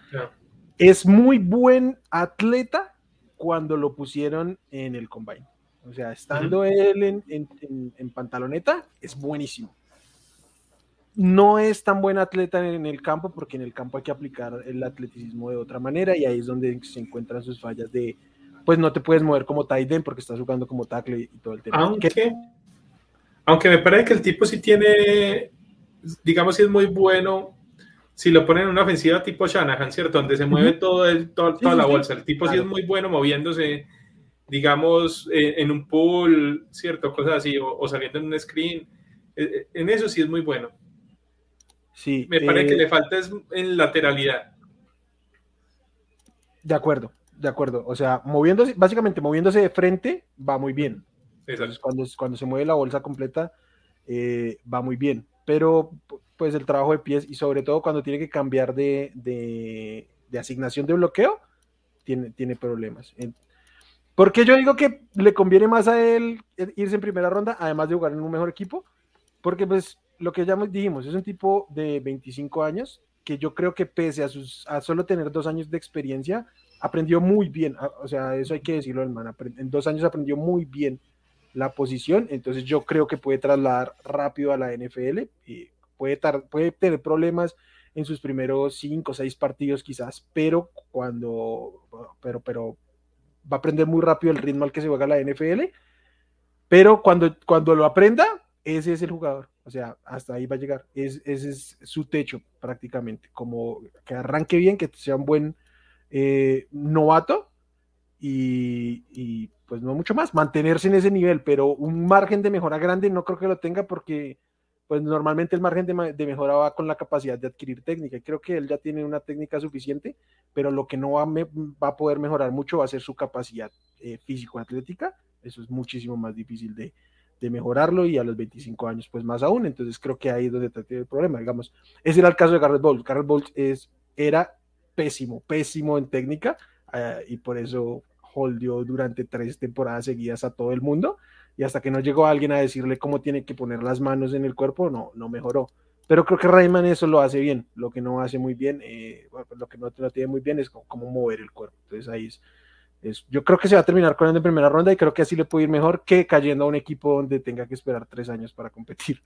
Es muy buen atleta cuando lo pusieron en el combine. O sea, estando él en, en, en, pantaloneta, es buenísimo. No es tan buen atleta en el campo porque en el campo hay que aplicar el atleticismo de otra manera y ahí es donde se encuentran sus fallas de, pues no te puedes mover como tight end porque estás jugando como tackle y todo el tema.
Aunque, aunque me parece que el tipo sí tiene, digamos, si es muy bueno, si lo ponen en una ofensiva tipo Shanahan, ¿cierto? Donde se mueve todo el, toda la bolsa. El tipo sí es muy bueno moviéndose, digamos, eh, en un pool, ¿cierto? Cosas así, o, saliendo en un screen. Eh, eh, en eso sí es muy bueno.
Sí.
Me parece que le falta es en lateralidad.
De acuerdo, de acuerdo. O sea, moviéndose, básicamente moviéndose de frente, va muy bien cuando, cuando se mueve la bolsa completa, va muy bien. Pero pues el trabajo de pies y sobre todo cuando tiene que cambiar de, de, asignación de bloqueo, tiene, tiene problemas. Porque yo digo que le conviene más a él irse en primera ronda, además de jugar en un mejor equipo, porque pues lo que ya dijimos, es un tipo de 25 años que yo creo que pese a, solo tener dos años de experiencia, aprendió muy bien, o sea, eso hay que decirlo, hermano, en dos años aprendió muy bien la posición, entonces yo creo que puede trasladar rápido a la NFL puede, puede tener problemas en sus primeros cinco o seis partidos quizás, pero cuando, pero, pero va a aprender muy rápido el ritmo al que se juega la NFL, pero cuando, cuando lo aprenda, ese es el jugador, o sea, hasta ahí va a llegar, es, ese es su techo prácticamente, como que arranque bien, que sea un buen eh, novato y, y pues no mucho más, mantenerse en ese nivel, pero un margen de mejora grande no creo que lo tenga porque pues normalmente el margen de, mejora va con la capacidad de adquirir técnica. Y creo que él ya tiene una técnica suficiente, pero lo que no va, va a poder mejorar mucho va a ser su capacidad eh, físico-atlética. Eso es muchísimo más difícil de, de, mejorarlo y a los 25 años pues más aún. Entonces creo que ahí es donde está el problema. Digamos, ese era el caso de Garrett Bowles. Garrett Bowles es, era pésimo, pésimo en técnica eh, y por eso holdió durante tres temporadas seguidas a todo el mundo y hasta que no llegó alguien a decirle cómo tiene que poner las manos en el cuerpo, no, no mejoró. Pero creo que Rayman eso lo hace bien. Lo que no hace muy bien, eh, lo que no, tiene muy bien es cómo, mover el cuerpo. Entonces ahí es, Yo creo que se va a terminar él en primera ronda y creo que así le puede ir mejor que cayendo a un equipo donde tenga que esperar tres años para competir.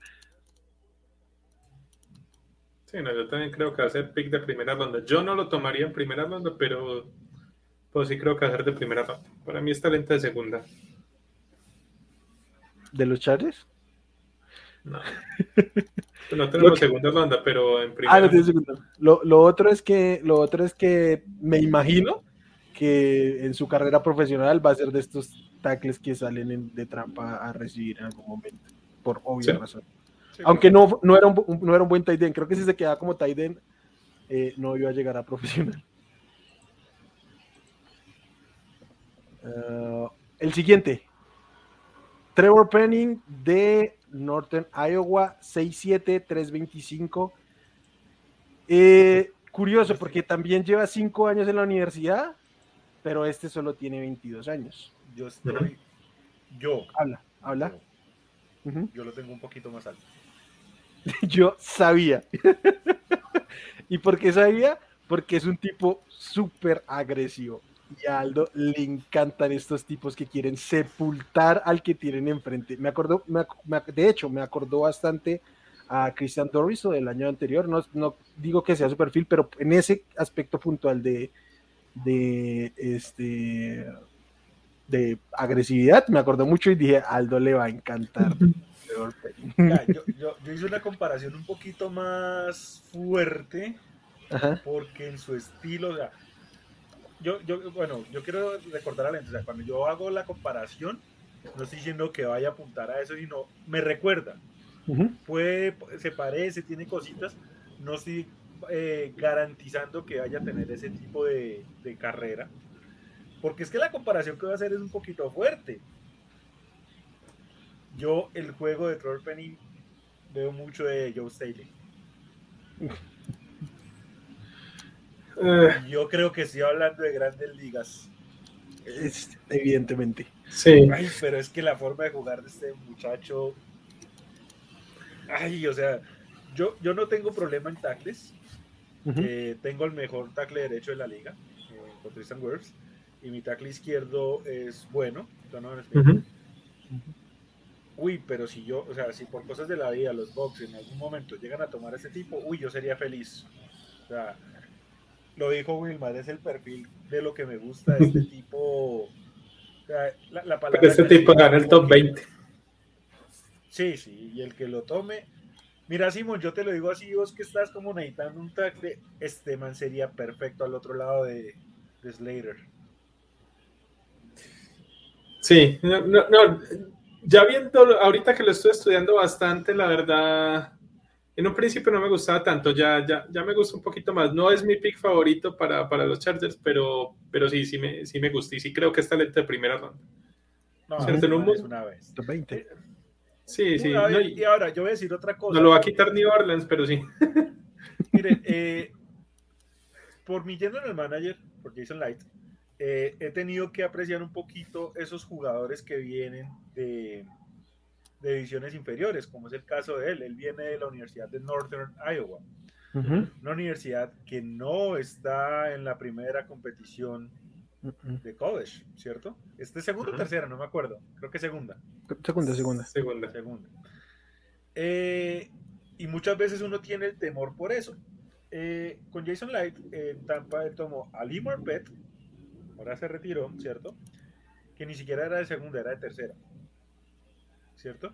Sí, no, yo también creo que va a ser pick de primera ronda. Yo no lo tomaría en primera ronda, pero pues sí creo que va a ser de primera ronda. Para mí es talento de segunda.
¿De los Chargers?
No. no tenemos segunda ronda, pero en primera.
Ah, no segunda. Lo, lo, otro es que, lo otro es que me imagino que en su carrera profesional va a ser de estos tackles que salen de trampa a recibir en algún momento, por obvia razón. Aunque no, no, era un, no era un buen tight end, creo que si se quedaba como tight end, eh, no iba a llegar a profesional. Uh, el siguiente, Trevor Penning de Northern Iowa, 6'7, 325. Eh, curioso, porque también lleva 5 años en la universidad, pero este solo tiene 22 años.
Yo estoy. Yo.
Habla, habla.
Yo, lo tengo un poquito más alto.
yo sabía. ¿Y por qué sabía? Porque es un tipo súper agresivo y a Aldo le encantan estos tipos que quieren sepultar al que tienen enfrente. Me acordó, de hecho, me acordó bastante a Christian o del año anterior. No, no, digo que sea su perfil, pero en ese aspecto puntual de, de este de agresividad, me acordó mucho y dije, Aldo le va a encantar.
yo, yo, hice una comparación un poquito más fuerte, porque en su estilo, o sea, yo, yo, bueno, yo quiero recordar a la gente, cuando yo hago la comparación, no estoy diciendo que vaya a apuntar a eso, sino me recuerda. Puede, se parece, tiene cositas, no estoy eh, garantizando que vaya a tener ese tipo de, carrera, porque es que la comparación que voy a hacer es un poquito fuerte. Yo el juego de Troll Penny veo mucho de Joe Staley. Eh. Yo creo que sí hablando de grandes ligas.
evidentemente.
Sí. Ay, pero es que la forma de jugar de este muchacho. Ay, o sea, yo, yo no tengo problema en tackles. Eh, tengo el mejor tackle derecho de la liga, eh, con Tristan Wirfs. Y mi tackle izquierdo es bueno. Uy, pero si yo, o sea, si por cosas de la vida los Bucks en algún momento llegan a tomar ese tipo, uy, yo sería feliz. O sea, lo dijo Wilmar, es el perfil de lo que me gusta de este tipo. La,
este tipo gana el top 20.
Sí, sí, y el que lo tome. Mira, Simón, yo te lo digo así, vos que estás como necesitando un tackle, este man sería perfecto al otro lado de, Slater.
Sí, no, no, ya viendo, ahorita que lo estoy estudiando bastante, la verdad, en un principio no me gustaba tanto, ya, ya, ya me gusta un poquito más. No es mi pick favorito para, para los Chargers, pero, pero sí, sí me, sí me gusta y sí creo que es talento de primera ronda.
No, es una vez.
20.
Sí, sí.
y, ahora, yo voy a decir otra cosa.
No lo va a quitar New Orleans, pero sí.
Mire, eh, por mi yendo en el manager, por Jason Light, eh, he tenido que apreciar un poquito esos jugadores que vienen de, de divisiones inferiores, como es el caso de él. Él viene de la Universidad de Northern Iowa, una universidad que no está en la primera competición de college, ¿cierto? Este segundo o tercera, no me acuerdo. Creo que segunda.
Segunda, segunda.
Segunda. Segunda. Eh, y muchas veces uno tiene el temor por eso. Eh, con Jason Light, en Tampa él tomó a Lee Marpet, ahora se retiró, ¿cierto? Que ni siquiera era de segunda, era de tercera, ¿cierto?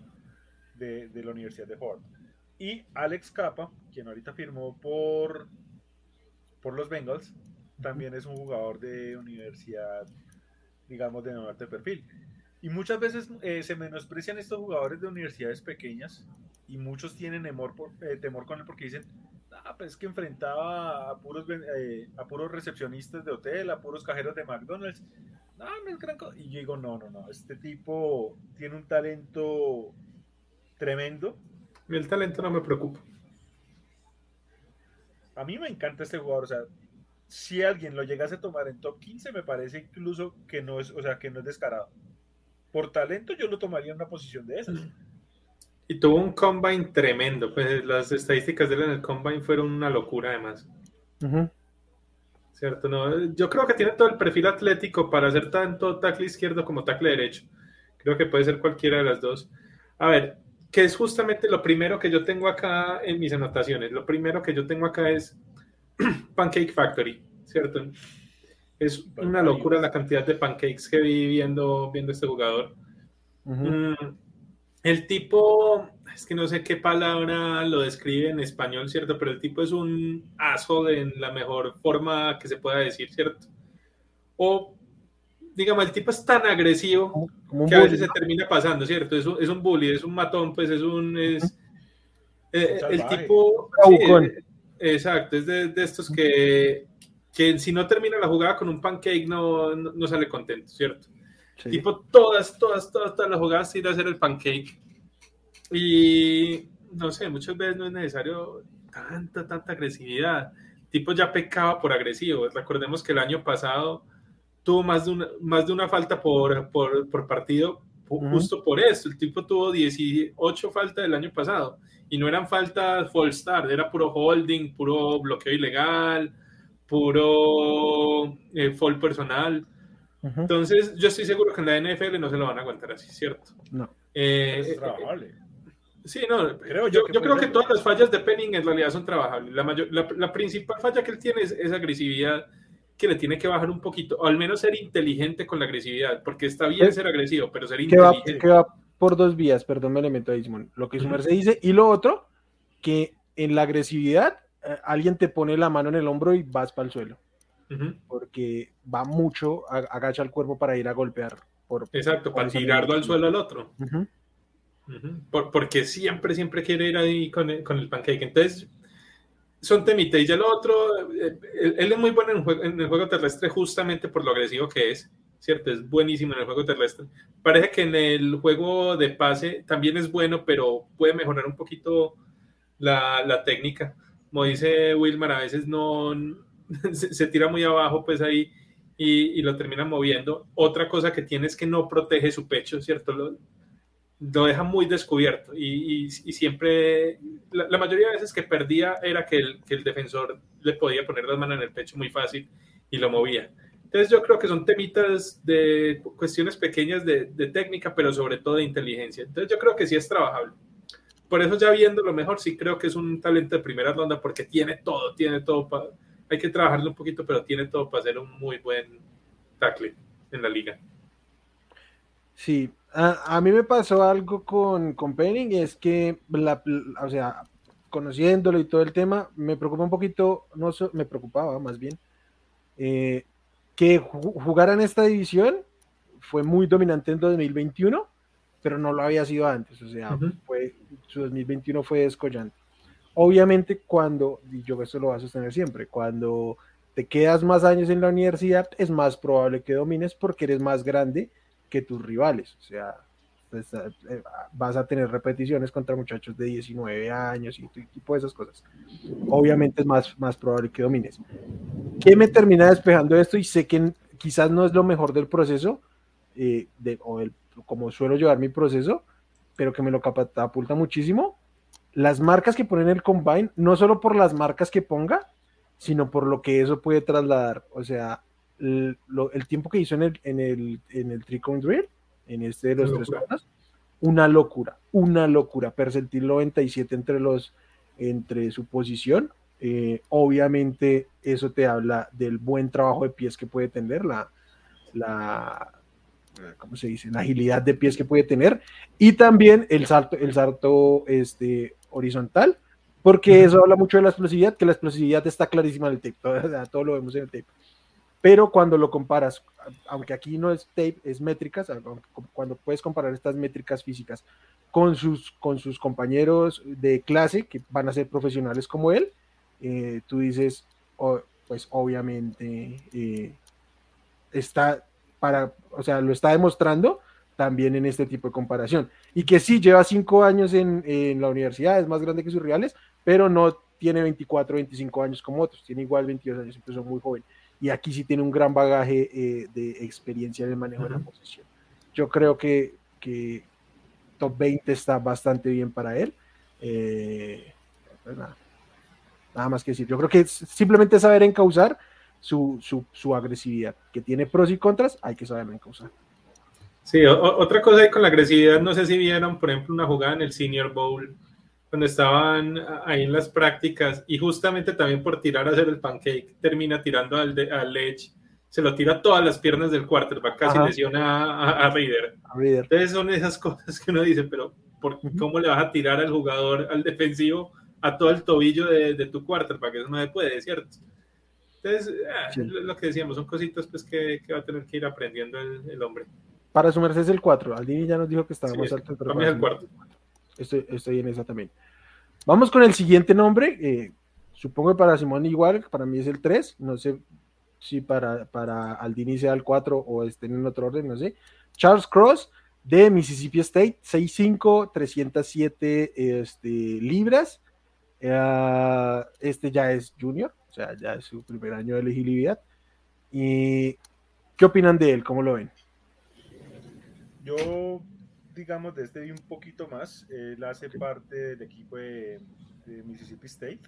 De, de la Universidad de Ford. Y Alex Capa, quien ahorita firmó por, por los Bengals, también es un jugador de universidad, digamos, de norte perfil. Y muchas veces eh, se menosprecian estos jugadores de universidades pequeñas y muchos tienen temor, por, eh, temor con él porque dicen, ah, pues es que enfrentaba a puros, eh, a puros recepcionistas de hotel, a puros cajeros de McDonald's. No, no es gran cosa. Y yo digo, no, no, no, este tipo tiene un talento tremendo.
El talento no me preocupa.
A mí me encanta este jugador, o sea, si alguien lo llegase a tomar en top 15, me parece incluso que no es, o sea, que no es descarado. Por talento yo lo tomaría en una posición de esas.
Y tuvo un combine tremendo, pues las estadísticas de él en el combine fueron una locura además. ¿Cierto? No, yo creo que tiene todo el perfil atlético para hacer tanto tackle izquierdo como tackle derecho. Creo que puede ser cualquiera de las dos. A ver, ¿qué es justamente lo primero que yo tengo acá en mis anotaciones? Lo primero que yo tengo acá es Pancake Factory, ¿cierto? Es una locura la cantidad de pancakes que vi viendo, viendo este jugador. Mm, el tipo, es que no sé qué palabra lo describe en español, ¿cierto? Pero el tipo es un asshole en la mejor forma que se pueda decir, ¿cierto? O, digamos, el tipo es tan agresivo que a veces se termina pasando, ¿cierto? Es un, es un bully, es un matón, pues es un... Es, eh, el tipo... Exacto, es de, estos que, que, si no termina la jugada con un pancake no, no, sale contento, ¿cierto? Tipo, todas, todas, todas, todas las jugadas ir a hacer el pancake. Y no sé, muchas veces no es necesario tanta, tanta agresividad. Tipo ya pecaba por agresivo. Recordemos que el año pasado tuvo más de una, más de una falta por, por, por partido justo por eso. El tipo tuvo 18 faltas el año pasado y no eran faltas full start, era puro holding, puro bloqueo ilegal, puro eh, fall personal. Entonces, yo estoy seguro que en la NFL no se lo van a aguantar así, ¿cierto?
No.
Eh, es trabajable.
Sí, no, creo yo, yo, creo que todas las fallas de Penning en realidad son trabajables. La, mayor, la, principal falla que él tiene es, esa agresividad que le tiene que bajar un poquito, o al menos ser inteligente con la agresividad, porque está bien ser agresivo, pero ser inteligente
por dos vías, perdón, me le meto a lo que su merced dice, y lo otro, que en la agresividad eh, alguien te pone la mano en el hombro y vas para el suelo, porque va mucho, agacha el cuerpo para ir a golpear.
Por, Exacto, para tirarlo al suelo al otro. porque siempre, siempre quiere ir ahí con el, con el pancake. Entonces, son temitas. Y ya lo otro, eh, él, es muy bueno en, en el juego terrestre justamente por lo agresivo que es. ¿cierto? Es buenísimo en el juego terrestre. Parece que en el juego de pase también es bueno, pero puede mejorar un poquito la, la técnica. Como dice Wilmar, a veces no se, tira muy abajo, pues ahí y, lo termina moviendo. Otra cosa que tiene es que no protege su pecho, ¿cierto? Lo, lo deja muy descubierto y, siempre, la, mayoría de veces que perdía era que el, que el defensor le podía poner las manos en el pecho muy fácil y lo movía. Entonces yo creo que son temitas de cuestiones pequeñas de, técnica, pero sobre todo de inteligencia. Entonces yo creo que sí es trabajable. Por eso ya viendo lo mejor, sí creo que es un talento de primera ronda porque tiene todo, tiene todo para... Hay que trabajarlo un poquito, pero tiene todo para ser un muy buen tackle en la liga.
Sí, a, mí me pasó algo con, con Penning, es que, la, o sea, conociéndolo y todo el tema, me preocupa un poquito, no me preocupaba más bien, eh, que jugar en esta división fue muy dominante en 2021, pero no lo había sido antes, o sea, fue, su 2021 fue descollante. Obviamente cuando, y yo eso lo voy a sostener siempre, cuando te quedas más años en la universidad es más probable que domines porque eres más grande que tus rivales, o sea, pues, eh, vas a tener repeticiones contra muchachos de 19 años y tipo de esas cosas. Obviamente es más, más probable que domines. ¿Qué me termina despejando esto? Y sé que, quizás no es lo mejor del proceso, eh, de, o el, como suelo llevar mi proceso, pero que me lo catapulta muchísimo. Las marcas que ponen el combine, no solo por las marcas que ponga, sino por lo que eso puede trasladar. O sea, el, tiempo que hizo en el, en el, en el Drill, en este de los tres horas, una locura, una locura. Percentil 97 entre los entre su posición. Eh, obviamente, eso te habla del buen trabajo de pies que puede tener, la, la, ¿cómo se dice? La agilidad de pies que puede tener y también el salto, el salto este, horizontal, porque eso habla mucho de la explosividad, que la explosividad está clarísima en el tape, todo, todo lo vemos en el tape. Pero cuando lo comparas, aunque aquí no es tape, es métricas, cuando puedes comparar estas métricas físicas con sus, con sus compañeros de clase que van a ser profesionales como él, eh, tú dices, pues obviamente eh, está para, o sea, lo está demostrando también en este tipo de comparación. Y que sí, lleva cinco años en, en la universidad, es más grande que sus rivales, pero no tiene 24, 25 años como otros, tiene igual 22 años, son muy joven y aquí sí tiene un gran bagaje eh, de experiencia en el manejo de la posición. Yo creo que, que, top 20 está bastante bien para él. Eh, pues nada, nada, más que decir. Yo creo que simplemente saber encauzar su, su, su, agresividad, que tiene pros y contras, hay que saberlo encauzar.
Sí, otra cosa con la agresividad, no sé si vieron, por ejemplo, una jugada en el Senior Bowl cuando estaban ahí en las prácticas y justamente también por tirar a hacer el pancake termina tirando al, al edge, se lo tira a todas las piernas del quarterback, casi lesiona a, a, Reader. Entonces son esas cosas que uno dice, pero ¿por, ¿cómo le vas a tirar al jugador, al defensivo, a todo el tobillo de, de tu quarterback? Eso no se puede, ¿cierto? Entonces, ah, lo que decíamos, son cositas pues que, que, va a tener que ir aprendiendo el, el hombre.
Para sumarse es el 4, Aldini ya nos dijo que estaba más alto.
Para el cuarto.
Estoy, estoy en esa también. Vamos con el siguiente nombre. Eh, supongo que para Simón igual, para mí es el 3. No sé si para, para Aldini sea el 4 o estén en otro orden, no sé. Charles Cross de Mississippi State, 6'5, 307 este, libras. Uh, este ya es junior, o sea, ya es su primer año de elegibilidad. ¿Y qué opinan de él? ¿Cómo lo ven?
Yo digamos, de este un poquito más. Él hace parte del equipo de, Mississippi State,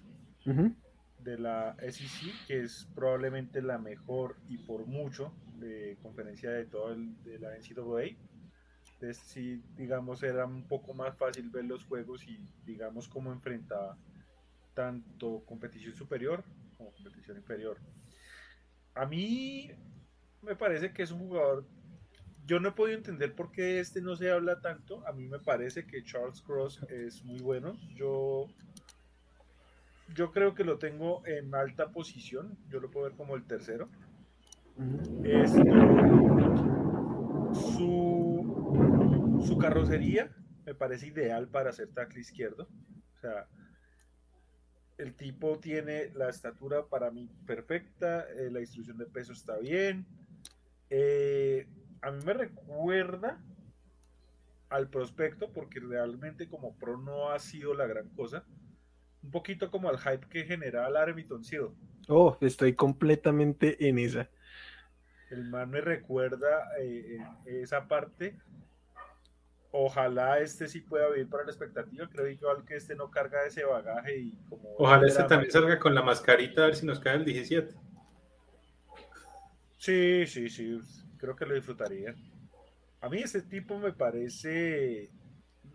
de la SEC, que es probablemente la mejor y por mucho de conferencia de todo el, de la NCAA. Entonces, sí, digamos, era un poco más fácil ver los juegos y, digamos, cómo enfrentaba tanto competición superior como competición inferior. A mí me parece que es un jugador yo no he podido entender por qué este no se habla tanto. A mí me parece que Charles Cross es muy bueno. Yo, yo creo que lo tengo en alta posición. Yo lo puedo ver como el tercero. su, su carrocería me parece ideal para hacer tackle izquierdo. O sea, el tipo tiene la estatura para mí perfecta, eh, la distribución de peso está bien. Eh, a mí me recuerda al prospecto, porque realmente como pro no ha sido la gran cosa. Un poquito como al hype que genera el Arbiton Seal.
Oh, estoy completamente en esa.
El man me recuerda eh, esa parte. Ojalá este sí pueda vivir para la expectativa. Creo igual que este no carga ese bagaje y como.
Ojalá este también salga con la mascarita a ver si nos cae el 17.
Sí, sí, sí creo que lo disfrutaría. A mí ese tipo me parece,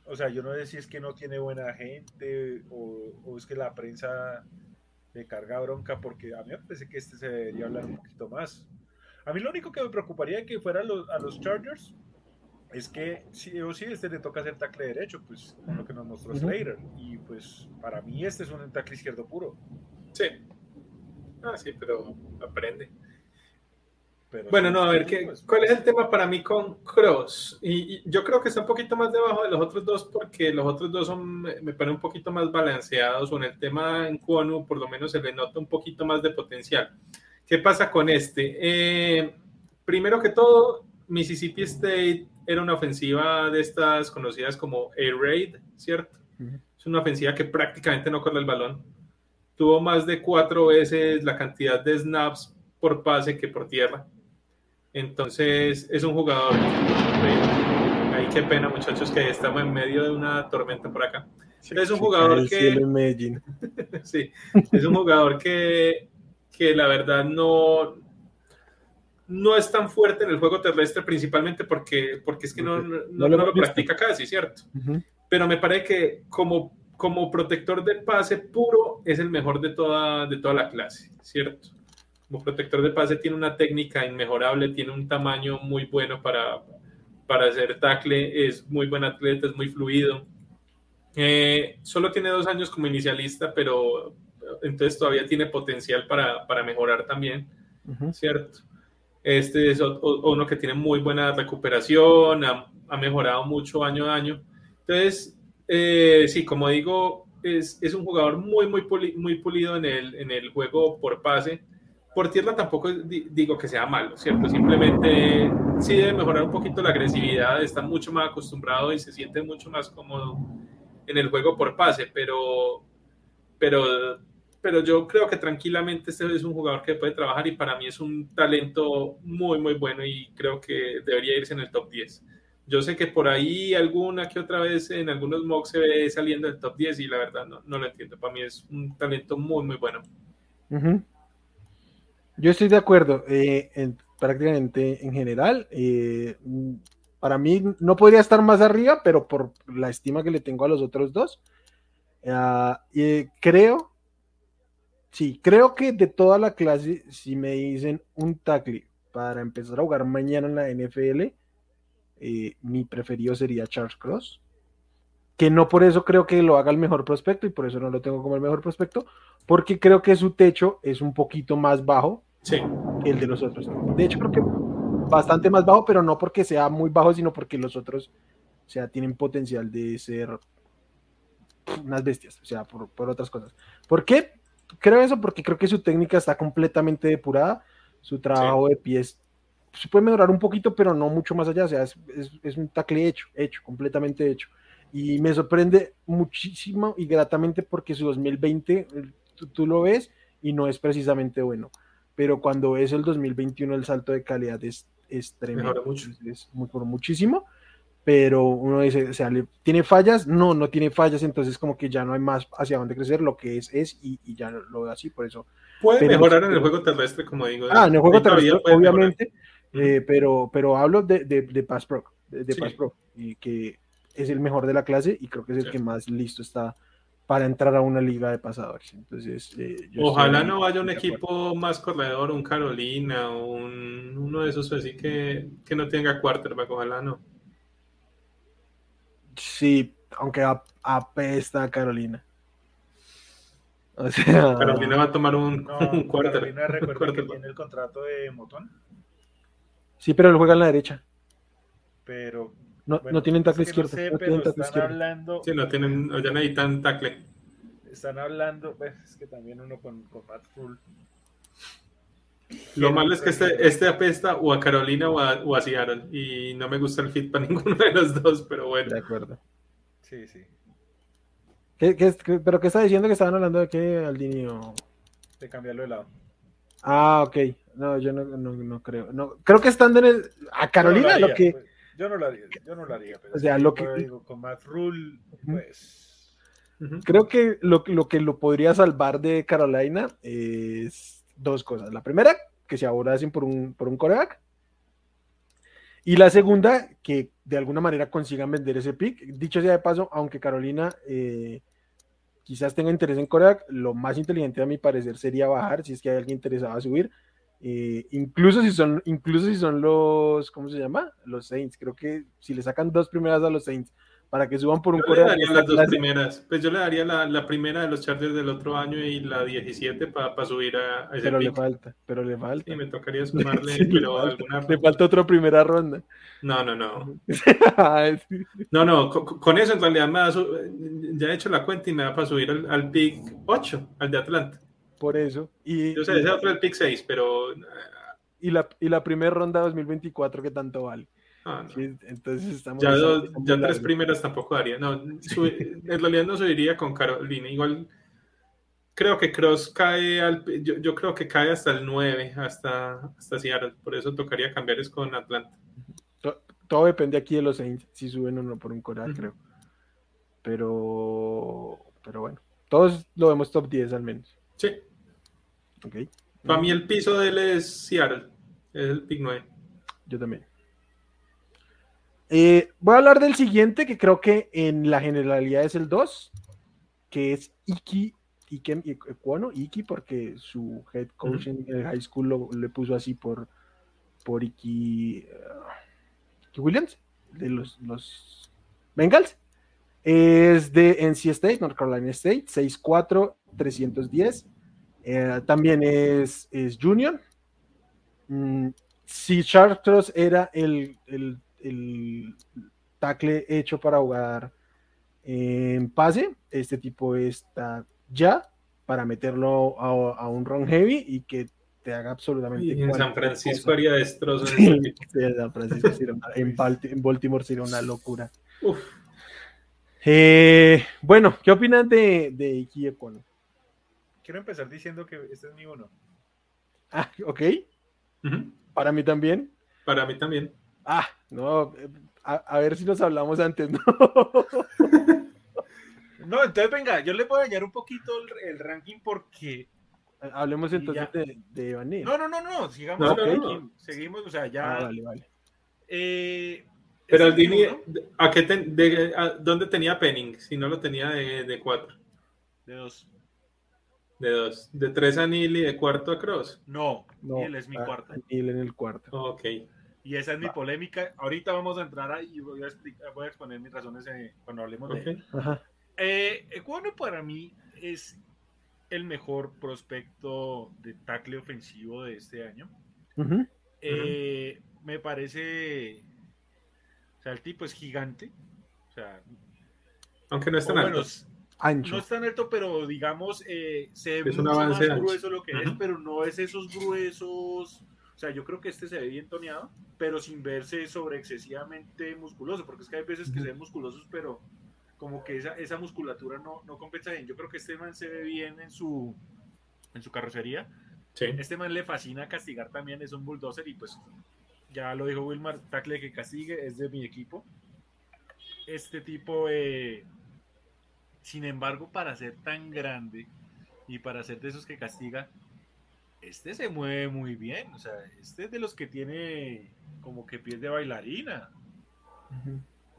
o sea, yo no sé si es que no tiene buena gente o, es que la prensa le carga bronca, porque a mí me parece que este se debería hablar un poquito más. A mí lo único que me preocuparía de que fuera a los, Chargers es que si o si este le toca hacer tackle derecho, pues lo que nos mostró Slater. Y pues para mí este es un tackle izquierdo puro.
Sí. Ah, sí, pero aprende bueno, no, a ver, ¿qué, pues, ¿cuál es el tema para mí con Cross? Y, yo creo que está un poquito más debajo de los otros dos porque los otros dos son, me parecen un poquito más balanceados o en el tema en Kwonu por lo menos se le nota un poquito más de potencial. ¿Qué pasa con este? Eh, primero que todo, Mississippi State era una ofensiva de estas conocidas como Air Raid, ¿cierto? Es una ofensiva que prácticamente no corre el balón. Tuvo más de cuatro veces la cantidad de snaps por pase que por tierra Entonces, es un jugador. Ay, qué pena, muchachos, que estamos en medio de una tormenta por acá. es un jugador que. sí, es un jugador que, que la verdad no, no es tan fuerte en el juego terrestre, principalmente porque, porque es que no, no, lo, practica casi, ¿cierto? Pero me parece que como, como protector de pase puro es el mejor de toda, de toda la clase, ¿cierto? Como protector de pase tiene una técnica inmejorable, tiene un tamaño muy bueno para, para hacer tackle, es muy buen atleta, es muy fluido. Eh, solo tiene dos años como inicialista, pero entonces todavía tiene potencial para, para mejorar también, ¿cierto? Este es uno que tiene muy buena recuperación, ha, mejorado mucho año a año. Entonces, eh, sí, como digo, es, es, un jugador muy, muy, muy pulido en el, en el juego por pase. Por tierra tampoco digo que sea malo, ¿cierto? Simplemente sí debe mejorar un poquito la agresividad, está mucho más acostumbrado y se siente mucho más cómodo en el juego por pase, pero, pero pero yo creo que tranquilamente este es un jugador que puede trabajar y para mí es un talento muy, muy bueno y creo que debería irse en el top 10. Yo sé que por ahí alguna que otra vez en algunos mocks se ve saliendo del top 10 y la verdad no, no lo entiendo. Para mí es un talento muy, muy bueno.
Yo estoy de acuerdo eh, en, prácticamente en general. Eh, para mí no podría estar más arriba, pero por la estima que le tengo a los otros dos, uh, creo Sí, creo que de toda la clase, si me dicen un tackle para empezar a jugar mañana en la NFL, eh, mi preferido sería Charles Cross. Que no por eso creo que lo haga el mejor prospecto y por eso no lo tengo como el mejor prospecto, porque creo que su techo es un poquito más bajo que el de los otros. De hecho, creo que bastante más bajo, pero no porque sea muy bajo, sino porque los otros, o sea, tienen potencial de ser unas bestias, o sea, por, por otras cosas. ¿Por qué? creo eso porque creo que su técnica está completamente depurada, su trabajo de pies se puede mejorar un poquito, pero no mucho más allá, o sea, es, un tackle hecho, hecho, completamente hecho. Y me sorprende muchísimo y gratamente porque su 2020, tú, lo ves y no es precisamente bueno, pero cuando es el 2021 el salto de calidad es, es tremendo, es, muy, por muchísimo pero uno dice, o sea, ¿tiene fallas? No, no tiene fallas, entonces como que ya no hay más hacia dónde crecer, lo que es, es, y, ya lo veo así, por eso.
Puede mejorar en el juego terrestre, como digo.
Ah, en el juego terrestre, obviamente, eh, pero, pero hablo de, de, de Pass Pro, de, Pass Pro, y que es el mejor de la clase y creo que es el que más listo está para entrar a una liga de pasadores. Entonces,
eh, ojalá no vaya un equipo más corredor, un Carolina, un, uno de esos así que, que no tenga quarterback, ojalá no.
Sí, aunque apesta Carolina.
O sea, Carolina va a tomar un,
cuarto. Carolina recuerda que tiene el contrato de Motón.
Sí, pero él juega en la derecha.
Pero.
No, no tienen tackle izquierdo.
No, pero están hablando.
Sí, no tienen, ya necesitan tackle.
Están hablando, pues, es que también uno con, con Matt Full.
Lo malo es que este, este apesta o a Carolina o a, o a Seattle. Y no me gusta el fit para ninguno de los dos, pero bueno.
De acuerdo.
Sí, sí.
¿Qué, qué, pero qué está diciendo que estaban hablando de qué, Aldini?
De cambiarlo de lado.
Ah, ok. No, yo no, no, no creo. No, creo que están en el. A Carolina, lo que.
Pues, yo no lo haría, yo no lo haría. Pero
o sea, lo que.
Digo, con Matt Rule, pues.
Creo que lo, lo que lo podría salvar de Carolina es dos cosas. La primera, que se abordasen por un, por un coreback. Y la segunda, que de alguna manera consigan vender ese pick. Dicho sea de paso, aunque Carolina eh, quizás tenga interés en coreback, lo más inteligente a mi parecer sería bajar si es que hay alguien interesado a subir. Eh, incluso si son, incluso si son los, ¿cómo se llama? Los Saints. Creo que si le sacan dos primeras a los Saints para que suban por un
yo Le daría las dos primeras. Pues yo le daría la, la, primera de los Chargers del otro año y la 17 para subir a, ese
Pero le falta, pero le falta.
Y me tocaría sumarle, pero
le falta, Le falta otra primera ronda.
No, no, no. no, no, con, eso en realidad me da ya he hecho la cuenta y me da para subir al, al pick 8, al de Atlanta.
Por eso. Y,
yo sé, ese otro el pick 6, pero...
Y la, y la primera ronda 2024 que tanto vale.
Ah, entonces estamos ya, ya tres primeras tampoco daría. No, en realidad no subiría con Carolina. Igual creo que Cross cae al, yo, creo que cae hasta el 9, hasta, hasta Seattle, por eso tocaría cambiar es con Atlanta.
Todo, depende aquí de los Saints, si suben o no por un coral, creo. Pero, pero bueno, todos lo vemos top 10 al menos.
Sí.
Ok.
Para mí el piso de él es Seattle, es el pick 9.
Yo también. Eh, voy a hablar del siguiente, que creo que en la generalidad es el 2, que es Iki, Iki Ecuano, Iki, porque su head coach en el high school lo, le puso así por, por Iki, uh, Williams, de los, los Bengals. Es de NC State, North Carolina State, 6'4, 310. Eh, también es, es junior. Mm, si Chartros era el, el el tackle hecho para jugar en pase, este tipo está ya para meterlo a, un run heavy y que te haga absolutamente.
en San Francisco haría destrozos.
en, Baltimore sería una locura. Eh, bueno, ¿qué opinan de, de Iki
Quiero empezar diciendo que este es mi uno.
Ah, ok. Para mí también.
Para mí también.
Ah, no, a, ver si nos hablamos antes, ¿no?
no, entonces venga, yo le voy a añadir un poquito el, ranking porque...
Hablemos entonces de, de
No, no, no, no, sigamos. Seguimos, o sea, ya...
Ah, vale, vale.
Eh,
Pero al Dini, ¿a qué de, ¿dónde tenía Penning? Si no lo tenía de, de cuatro.
De dos.
De dos. ¿De tres a Neil y de cuarto a Cross?
No, no Neil es mi cuarto.
Neil en el cuarto.
Ok.
Y esa es mi polémica. Ahorita vamos a entrar ahí y voy a, voy a exponer mis razones eh, cuando hablemos de él. Eh, para mí es el mejor prospecto de tackle ofensivo de este año. Eh, me parece. O sea, el tipo es gigante. O sea,
aunque no es tan alto.
No es tan alto, pero digamos, eh, se ve mucho más grueso lo que es, pero no es esos gruesos o sea, yo creo que este se ve bien toneado, pero sin verse sobre excesivamente musculoso, porque es que hay veces que se ven musculosos, pero como que esa, esa musculatura no, no compensa bien. Yo creo que este man se ve bien en su, en su carrocería. Este man le fascina castigar también, es un bulldozer y pues ya lo dijo Wilmar, tackle que castigue, es de mi equipo. Este tipo, eh, sin embargo, para ser tan grande y para ser de esos que castiga, este se mueve muy bien, o sea, este es de los que tiene como que pies de bailarina.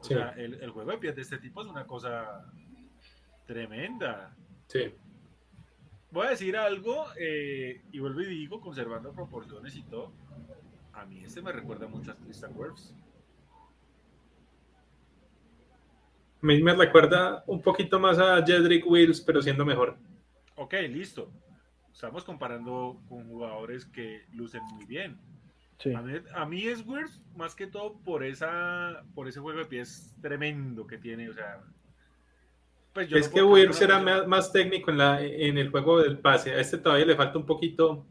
O sea, el, juego de pies de este tipo es una cosa tremenda.
Sí.
Voy a decir algo, eh, y vuelvo y digo, conservando proporciones y todo. A mí este me recuerda mucho a Tristan Wirfs.
A mí me recuerda un poquito más a Jedrick Wills, pero siendo mejor.
Ok, listo estamos comparando con jugadores que lucen muy bien. A, mí, es Worth más que todo por esa por ese juego de pies tremendo que tiene, o sea,
pues es que Wirtz era más, técnico en, la, en el juego del pase. A este todavía le falta un poquito,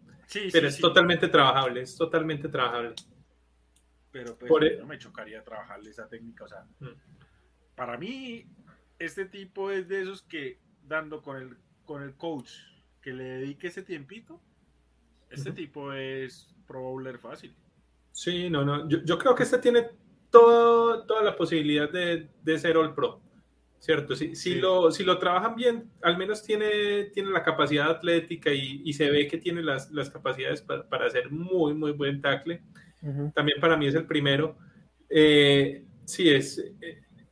pero es totalmente trabajable, es totalmente trabajable.
Pero pues e- no me chocaría trabajarle esa técnica. O sea, mm. Para mí, este tipo es de esos que dando con el, con el coach que le dedique ese tiempito, este tipo es pro bowler fácil.
Sí, no, no. Yo, creo que este tiene todo, toda la posibilidad de, ser All Pro. ¿Cierto? Si, si, Lo, si lo trabajan bien, al menos tiene, tiene la capacidad atlética y, se ve que tiene las, capacidades para, para, hacer muy, muy buen tackle. También para mí es el primero. Eh, sí, es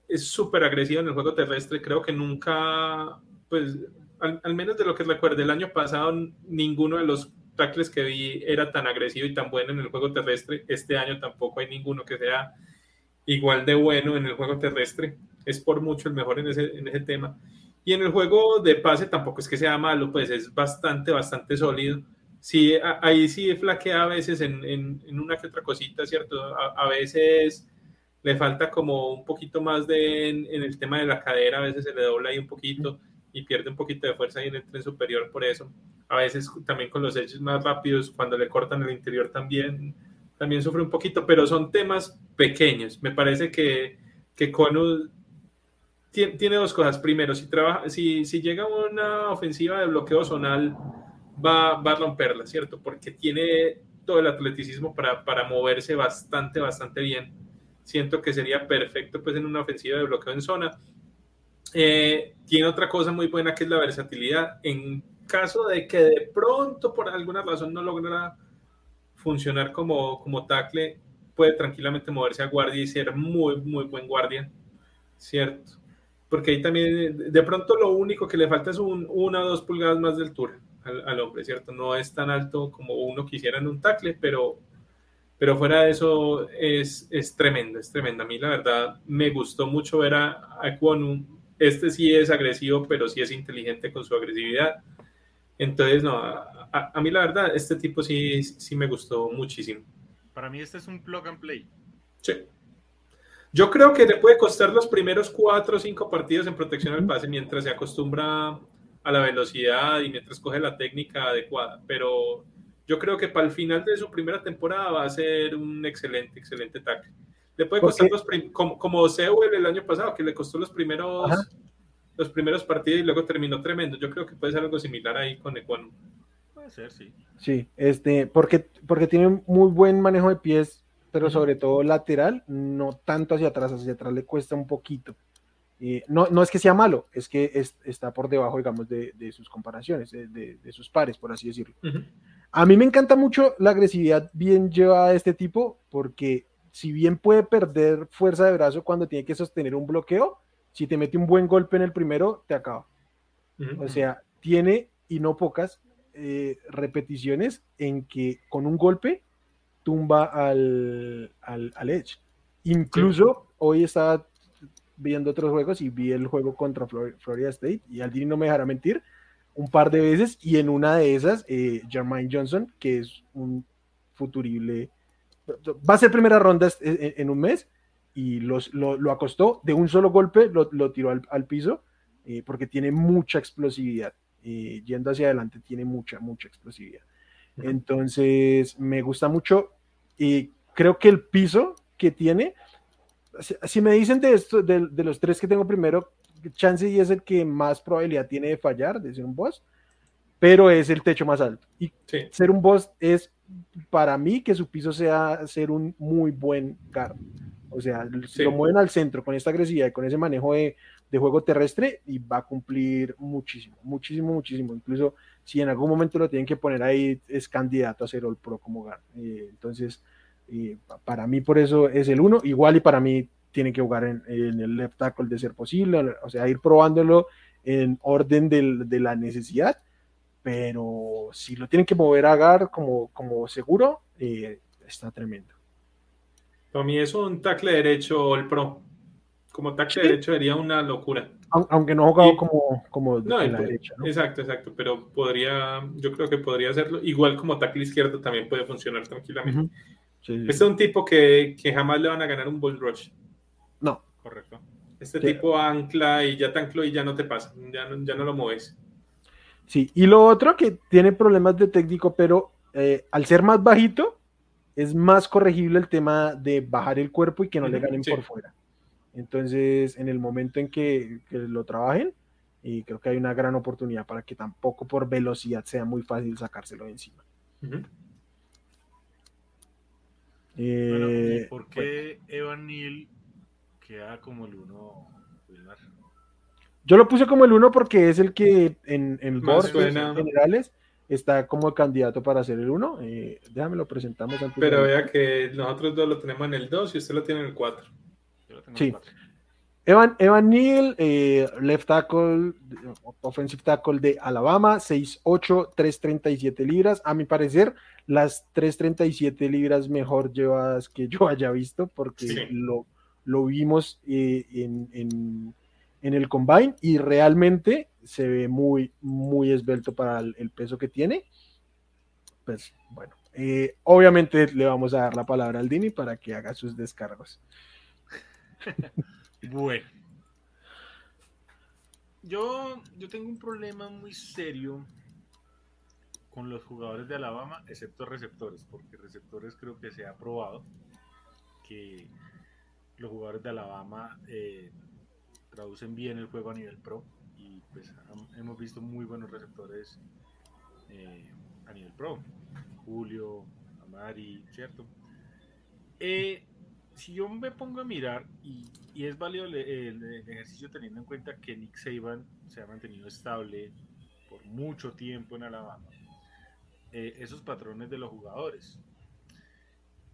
es súper agresivo en el juego terrestre. Creo que nunca, pues al, menos de lo que recuerdo, el año pasado ninguno de los tackles que vi era tan agresivo y tan bueno en el juego terrestre. Este año tampoco hay ninguno que sea igual de bueno en el juego terrestre. Es por mucho el mejor en ese, en ese tema. Y en el juego de pase tampoco es que sea malo, pues es bastante, bastante sólido. Sí, ahí sí flaquea a veces en, en, una que otra cosita, ¿cierto? A, veces le falta como un poquito más de en, en, el tema de la cadera, a veces se le dobla ahí un poquito y pierde un poquito de fuerza ahí en el tren superior por eso. A veces también con los hechos más rápidos, cuando le cortan el interior también, también sufre un poquito, pero son temas pequeños. Me parece que, que Conu tiene, dos cosas. Primero, si, trabaja, si, si llega una ofensiva de bloqueo zonal, va, va a romperla, ¿cierto? Porque tiene todo el atleticismo para, para moverse bastante, bastante bien. Siento que sería perfecto pues en una ofensiva de bloqueo en zona. Eh, tiene otra cosa muy buena que es la versatilidad. En caso de que de pronto por alguna razón no logra funcionar como, como tackle, puede tranquilamente moverse a guardia y ser muy, muy buen guardia, ¿cierto? Porque ahí también, de pronto lo único que le falta es un, una o dos pulgadas más de altura al, hombre, ¿cierto? No es tan alto como uno quisiera en un tackle, pero, pero fuera de eso es, es tremendo, es tremendo. A mí la verdad me gustó mucho ver a, a Este sí es agresivo, pero sí es inteligente con su agresividad. Entonces, no, a, a, mí la verdad, este tipo sí, sí me gustó muchísimo.
Para mí este es un plug and play.
Sí. Yo creo que le puede costar los primeros cuatro o cinco partidos en protección al pase mientras se acostumbra a la velocidad y mientras coge la técnica adecuada. Pero yo creo que para el final de su primera temporada va a ser un excelente, excelente tackle. Le puede costar los como, como Sewell el año pasado, que le costó los primeros, los primeros partidos y luego terminó tremendo. Yo creo que puede ser algo similar ahí con Ecuano.
Puede ser, sí.
Sí, este, porque, porque tiene muy buen manejo de pies, pero sobre todo lateral, no tanto hacia atrás, hacia atrás le cuesta un poquito. Eh, no, no, es que sea malo, es que está por debajo, digamos, de, sus comparaciones, de, sus pares, por así decirlo. A mí me encanta mucho la agresividad bien llevada de este tipo, porque si bien puede perder fuerza de brazo cuando tiene que sostener un bloqueo, si te mete un buen golpe en el primero, te acaba. O sea, tiene, y no pocas, eh, repeticiones en que con un golpe tumba al, al, Edge. Incluso hoy estaba viendo otros juegos y vi el juego contra Florida State y Aldini no me dejará mentir un par de veces y en una de esas eh, Jermaine Johnson que es un futurible va a ser primera ronda en, un mes y los, lo, acostó de un solo golpe lo, tiró al, piso eh, porque tiene mucha explosividad eh, yendo hacia adelante tiene mucha mucha explosividad. Entonces me gusta mucho y creo que el piso que tiene si, me dicen de, esto, de, los tres que tengo primero, Chance y es el que más probabilidad tiene de fallar, de ser un boss, pero es el techo más alto. Y ser un boss es para mí que su piso sea ser un muy buen guard. O sea, si lo mueven al centro con esta agresividad y con ese manejo de, juego terrestre y va a cumplir muchísimo, muchísimo, muchísimo. Incluso si en algún momento lo tienen que poner ahí, es candidato a ser All Pro como guard. Eh, entonces, y para mí por eso es el uno, igual y para mí tiene que jugar en, el left tackle de ser posible, o sea, ir probándolo en orden de la necesidad, pero si lo tienen que mover a Gar como, como seguro, eh, está tremendo.
Mí es un tackle derecho el pro. Como tackle derecho sería una locura.
Aunque no ha jugado como, como
la derecha. Exacto, exacto, pero podría, yo creo que podría hacerlo. Igual como tackle izquierdo también puede funcionar tranquilamente. Este es un tipo que, que, jamás le van a ganar un bull rush.
No.
Correcto. Este tipo ancla y ya te ancló y ya no te pasa, ya no, ya no lo mueves.
Sí, y lo otro que tiene problemas de técnico, pero eh, al ser más bajito, es más corregible el tema de bajar el cuerpo y que no le ganen por fuera. Entonces, en el momento en que, que, lo trabajen, y creo que hay una gran oportunidad para que tampoco por velocidad sea muy fácil sacárselo de encima.
Eh, ¿Por qué Evan Neal queda como el uno?
Yo lo puse como el uno porque es el que en, en board generales está como candidato para ser el uno. Eh, déjame lo presentamos
antes. Pero vea que nosotros dos lo tenemos en el 2 y usted lo tiene en el 4.
Sí. Evan, Evan Neal, eh, left tackle, offensive tackle de Alabama, 6'8, 337 libras. A mi parecer, las 337 libras mejor llevadas que yo haya visto, porque lo, lo, vimos eh, en, en, el combine y realmente se ve muy, muy esbelto para el, peso que tiene. Pues bueno, eh, obviamente le vamos a dar la palabra al Dini para que haga sus descargos.
bueno. Yo, yo tengo un problema muy serio con los jugadores de Alabama, excepto receptores, porque receptores creo que se ha probado que los jugadores de Alabama eh, traducen bien el juego a nivel pro y pues hemos visto muy buenos receptores eh, a nivel pro. Julio, Amari, ¿cierto? Eh, si yo me pongo a mirar, y, es válido el, ejercicio teniendo en cuenta que Nick Saban se ha mantenido estable por mucho tiempo en Alabama, esos patrones de los jugadores.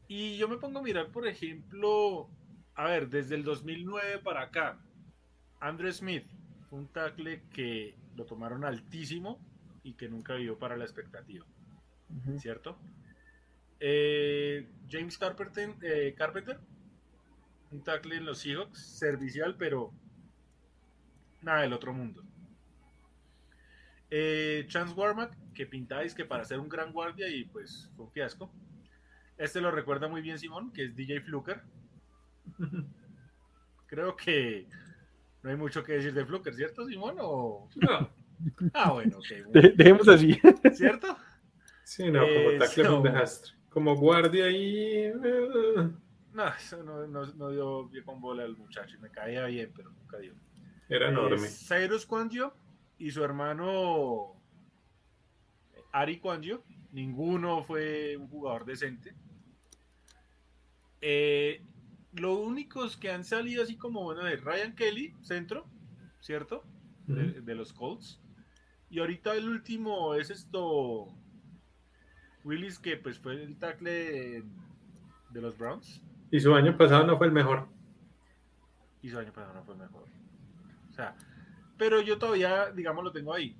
Y yo me pongo a mirar, por ejemplo, a ver, desde el 2009 para acá, Andrew Smith fue un tackle que lo tomaron altísimo y que nunca vivió para la expectativa, ¿cierto? Eh, James Carpenter, eh, Carpenter un tackle en los Seahawks, servicial, pero nada del otro mundo. Eh, Chance Warmack, que pintáis que para ser un gran guardia y pues fue un fiasco. Este lo recuerda muy bien Simón, que es DJ Fluker. Creo que no hay mucho que decir de Fluker, ¿cierto, Simón? ¿O... No. Ah, bueno, ok.
dejemos así.
¿Cierto?
Sí, no, como eh, tackle un desastre. Como guardia y... Eh,
no, eso no, no, dio bien con bola al muchacho. Me caía bien, pero nunca dio.
Era enorme.
Eh, Cyrus Quangio y su hermano Ari Quangio. Ninguno fue un jugador decente. Eh, los únicos que han salido así como bueno es Ryan Kelly, centro, ¿cierto? de, los Colts. Y ahorita el último es esto. Willis, que pues fue el tackle de los Browns.
Y su año pasado no fue el mejor.
Y su año pasado no fue el mejor. O sea, pero yo todavía, digamos, lo tengo ahí.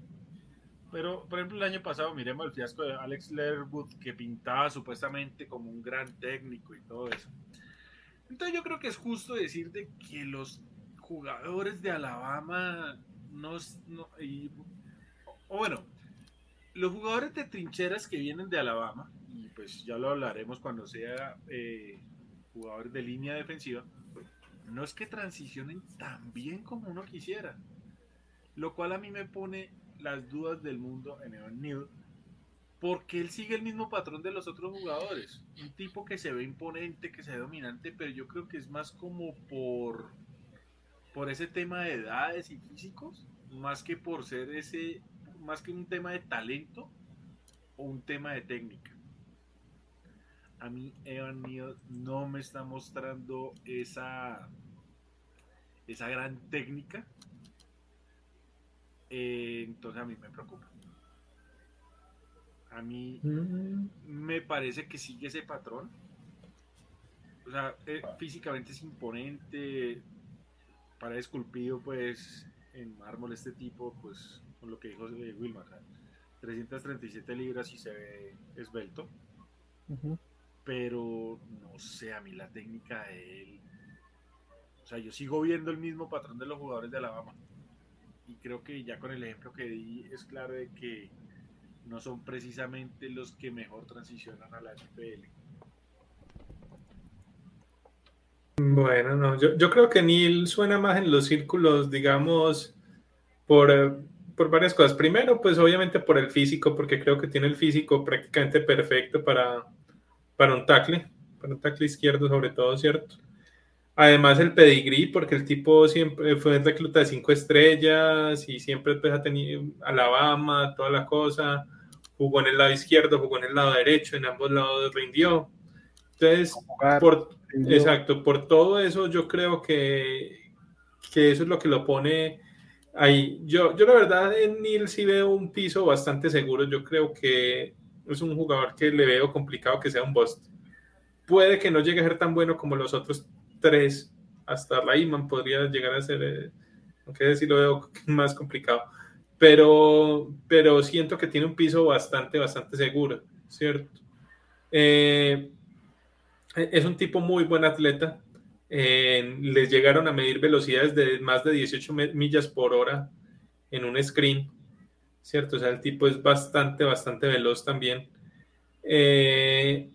Pero, por ejemplo, el año pasado, miremos el fiasco de Alex Leatherwood, que pintaba supuestamente como un gran técnico y todo eso. Entonces yo creo que es justo decir de que los jugadores de Alabama no, o bueno, los jugadores de trincheras que vienen de Alabama, y pues ya lo hablaremos cuando sea eh, jugadores de línea defensiva, no es que transicionen tan bien como uno quisiera. Lo cual a mí me pone las dudas del mundo en Evan Neal, porque él sigue el mismo patrón de los otros jugadores. Un tipo que se ve imponente, que se ve dominante, pero yo creo que es más como por, por ese tema de edades y físicos, más que por ser ese, más que un tema de talento o un tema de técnica a mí Evan Neal no me está mostrando esa, esa gran técnica. Eh, entonces a mí me preocupa. A mí mm. me parece que sigue ese patrón. O sea, eh, físicamente es imponente, para esculpido pues en mármol este tipo, pues con lo que dijo Wilmar, 337 libras y se ve esbelto pero no sé, a mí la técnica de él. O sea, yo sigo viendo el mismo patrón de los jugadores de Alabama. Y creo que ya con el ejemplo que di es claro de que no son precisamente los que mejor transicionan a la NFL.
Bueno, no, yo, yo creo que Neil suena más en los círculos, digamos, por, eh, por varias cosas. Primero, pues obviamente por el físico, porque creo que tiene el físico prácticamente perfecto para, para un tackle, para un tackle izquierdo sobre todo, ¿cierto? Además el pedigrí, porque el tipo siempre fue recluta de cinco estrellas y siempre pues, ha tenido Alabama, toda la cosa, jugó en el lado izquierdo, jugó en el lado derecho, en ambos lados rindió. Entonces, por, exacto, por todo eso yo creo que, que eso es lo que lo pone ahí. Yo, yo la verdad en Neil sí veo un piso bastante seguro, yo creo que es un jugador que le veo complicado que sea un bust. Puede que no llegue a ser tan bueno como los otros tres. Hasta Rayman podría llegar a ser, eh, aunque sí lo veo más complicado. Pero, pero siento que tiene un piso bastante, bastante seguro, ¿cierto? Eh, es un tipo muy buen atleta. Eh, les llegaron a medir velocidades de más de 18 millas por hora en un screen ¿cierto? O sea, el tipo es bastante, bastante veloz también. Eh,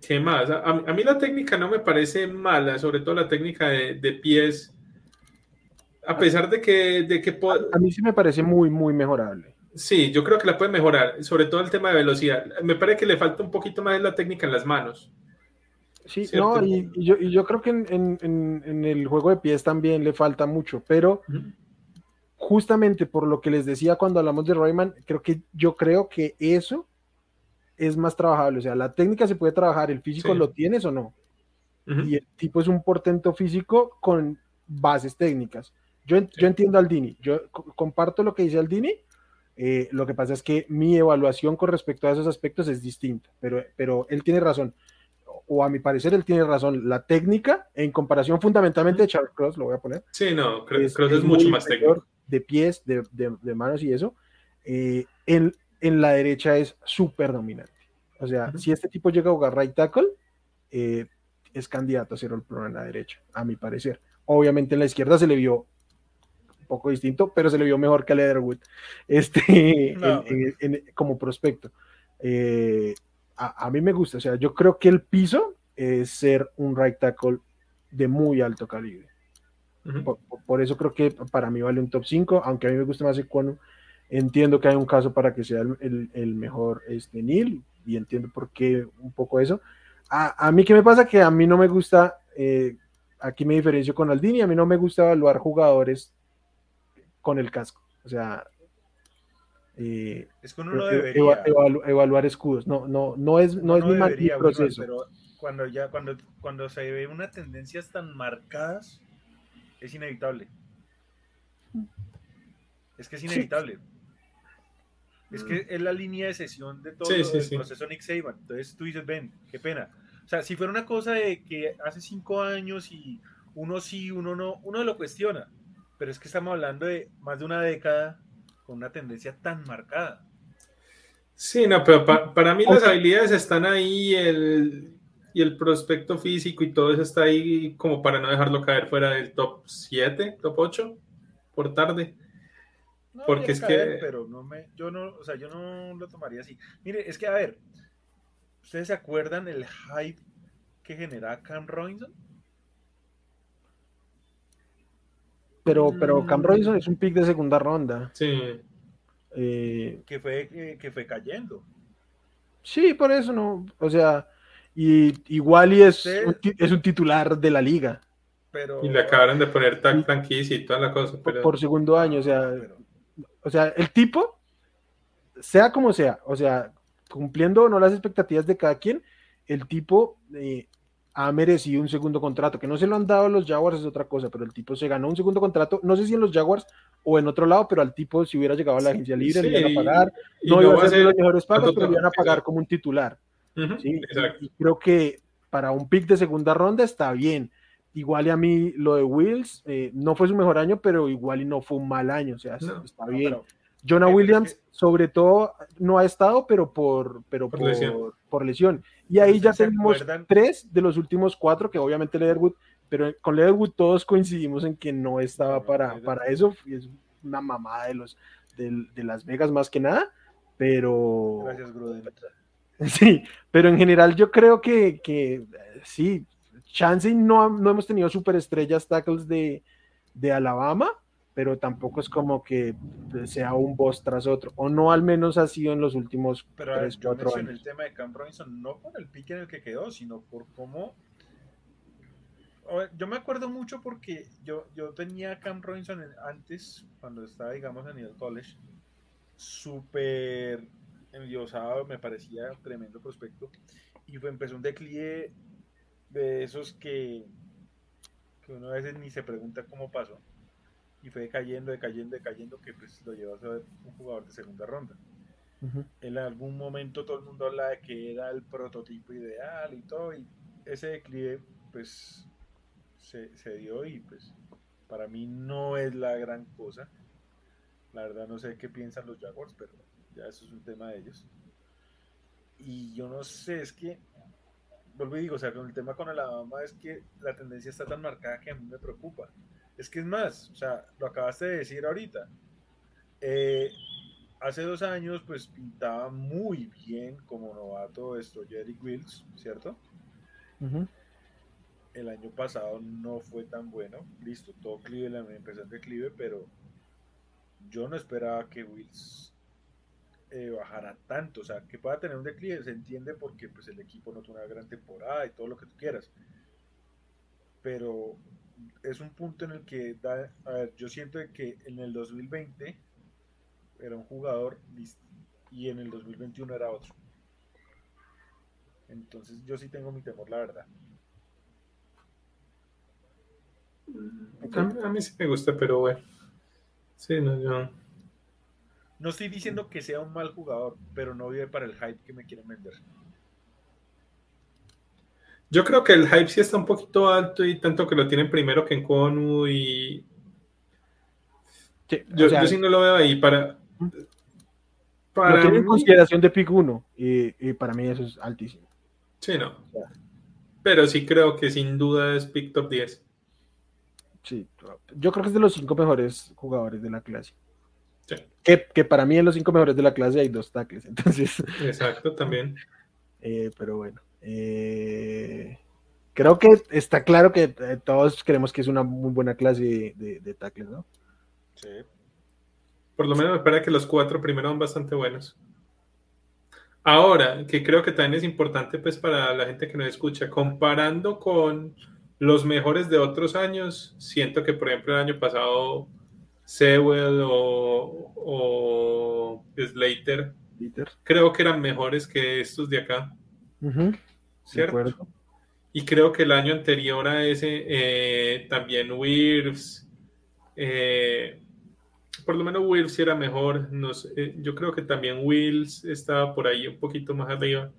¿Qué más? A, mí la técnica no me parece mala, sobre todo la técnica de, pies. A pesar de que... De que
a, mí sí me parece muy, muy mejorable.
Sí, yo creo que la puede mejorar, sobre todo el tema de velocidad. Me parece que le falta un poquito más de la técnica en las manos.
Sí, no, y, yo, y, yo, creo que en, en, en, el juego de pies también le falta mucho, pero justamente por lo que les decía cuando hablamos de Royman, creo que yo creo que eso es más trabajable. O sea, la técnica se puede trabajar, el físico lo tienes o no. Y el tipo es un portento físico con bases técnicas. Yo, yo entiendo al Dini, yo comparto lo que dice Aldini. Eh, lo que pasa es que mi evaluación con respecto a esos aspectos es distinta, pero, pero él tiene razón, o a mi parecer él tiene razón. La técnica, en comparación fundamentalmente de Charles Cross, lo voy a poner.
Sí, no, Cross es, mucho más técnico.
De pies, de, de, manos y eso. Eh, en, en la derecha es súper dominante. O sea, si este tipo llega a jugar right tackle, eh, es candidato a ser el pro en la derecha, a mi parecer. Obviamente en la izquierda se le vio poco distinto, pero se le vio mejor que a Leatherwood este, como prospecto. Eh, a, mí me gusta, o sea, yo creo que el piso es ser un right tackle de muy alto calibre. por, eso creo que para mí vale un top 5, aunque a mí me gusta más el Ecuano. Entiendo que hay un caso para que sea el, el mejor este, Neil, y entiendo por qué un poco eso. A, a mí, ¿qué me pasa? Que a mí no me gusta, eh, aquí me diferencio con Aldini, a mí no me gusta evaluar jugadores con el casco. O sea,
eh, es con uno debería.
evaluar escudos. No, no, no es, no, es mi proceso.
pero cuando ya, cuando, cuando se ve unas tendencias tan marcadas, es inevitable. Es que es inevitable. Es que es la línea de sesión de todo el proceso Nick Saban. Entonces tú dices, ven, qué pena. O sea, si fuera una cosa de que hace cinco años y uno sí, uno no, uno lo cuestiona. Pero es que estamos hablando de más de una década con una tendencia tan marcada.
Sí, no, pero para mí las habilidades están ahí el, y el prospecto físico y todo eso está ahí como para no dejarlo caer fuera del top 7, top 8 por tarde. Porque es que.
Pero no me, yo no, o sea, yo no lo tomaría así. Mire, es que a ver, ¿ustedes se acuerdan el hype que genera Cam Robinson?
Pero, pero Cam mm. Robinson es un pick de segunda ronda.
Sí.
Eh, que fue, que, fue cayendo.
Sí, por eso no. O sea, y igual y es, un, es un titular de la liga.
Pero, y le acabaron de poner tan franquicia y toda la cosa.
Pero... Por segundo año, o sea, o sea, el tipo, sea como sea, o sea, cumpliendo o no las expectativas de cada quien, el tipo eh, ha merecido un segundo contrato, que no se lo han dado a los Jaguars es otra cosa, pero el tipo se ganó un segundo contrato, no sé si en los Jaguars o en otro lado, pero al tipo si hubiera llegado a la agencia libre le iban a pagar, no, iba a ser los mejores pagos, pero le iban a pagar como un titular. ¿sí? y creo que para un pick de segunda ronda está bien. Igual y a mí lo de Wills eh, no fue su mejor año, pero igual y no fue un mal año, o sea, está bien. Jonah Williams, sobre todo, no ha estado, pero por, pero por, lesión. Y ahí ya tenemos tres de los últimos cuatro, que obviamente Leatherwood, pero con Leatherwood todos coincidimos en que no estaba para, para eso, y es una mamada de los de, Las Vegas más que nada, pero...
Gracias, Gruden.
Sí, pero en general yo creo que, que sí, Chance no, no hemos tenido superestrellas tackles de, de Alabama, pero tampoco es como que sea un boss tras otro, o no al menos ha sido en los últimos
pero, 3, 4 años. el tema de Cam Robinson no por el pique en el que quedó, sino por cómo... Yo me acuerdo mucho porque yo, yo tenía a Cam Robinson antes, cuando estaba, digamos, en el college, súper enviosado, me parecía tremendo prospecto, y fue, empezó un declive de esos que, que uno a veces ni se pregunta cómo pasó. Y fue cayendo, decayendo, decayendo, que pues lo llevó a ser un jugador de segunda ronda. En algún momento todo el mundo habla de que era el prototipo ideal y todo, y ese declive pues se, se dio y pues para mí no es la gran cosa. La verdad no sé qué piensan los Jaguars, pero ya eso es un tema de ellos. Y yo no sé, es que vuelvo y digo, o sea, con el tema con Alabama es que la tendencia está tan marcada que a mí me preocupa. Es que es más, o sea, lo acabaste de decir ahorita. Eh, hace dos años, pues pintaba muy bien como novato esto Jerry Wills, ¿cierto? El año pasado no fue tan bueno. Listo, todo Cleveland empezó en declive, pero yo no esperaba que Wills eh, bajara tanto. O sea, que pueda tener un declive se entiende porque pues, el equipo no tuvo una gran temporada y todo lo que tú quieras. Pero es un punto en el que da, a ver, yo siento que en el 2020 era un jugador y en el 2021 era otro. Entonces yo sí tengo mi temor, la verdad.
A mí, sí me gusta, pero bueno. Sí, no, yo.
No estoy diciendo que sea un mal jugador, pero no vive para el hype que me quieren vender.
Yo creo que el hype sí está un poquito alto y tanto que lo tienen primero que en Konu y. yo, sí no lo veo ahí para.
para lo consideración de pick 1 y, para mí eso es altísimo.
Sí, no. Pero sí creo que sin duda es pick top 10.
Sí, yo creo que es de los cinco mejores jugadores de la clase. Sí. Que, para mí en los cinco mejores de la clase hay dos tackles, entonces.
Exacto, también.
Eh, pero bueno. Eh, creo que está claro que eh, todos creemos que es una muy buena clase de, de, tackles, ¿no?
Sí. Por lo menos me parece que los cuatro primeros son bastante buenos. Ahora, que creo que también es importante pues para la gente que nos escucha, comparando con los mejores de otros años, siento que por ejemplo el año pasado Sewell o, Slater, creo que eran mejores que estos de acá. ¿Cierto? Y creo que el año anterior a ese eh, también Wirfs, eh, por lo menos Wirfs era mejor. No yo creo que también Wills estaba por ahí un poquito más arriba.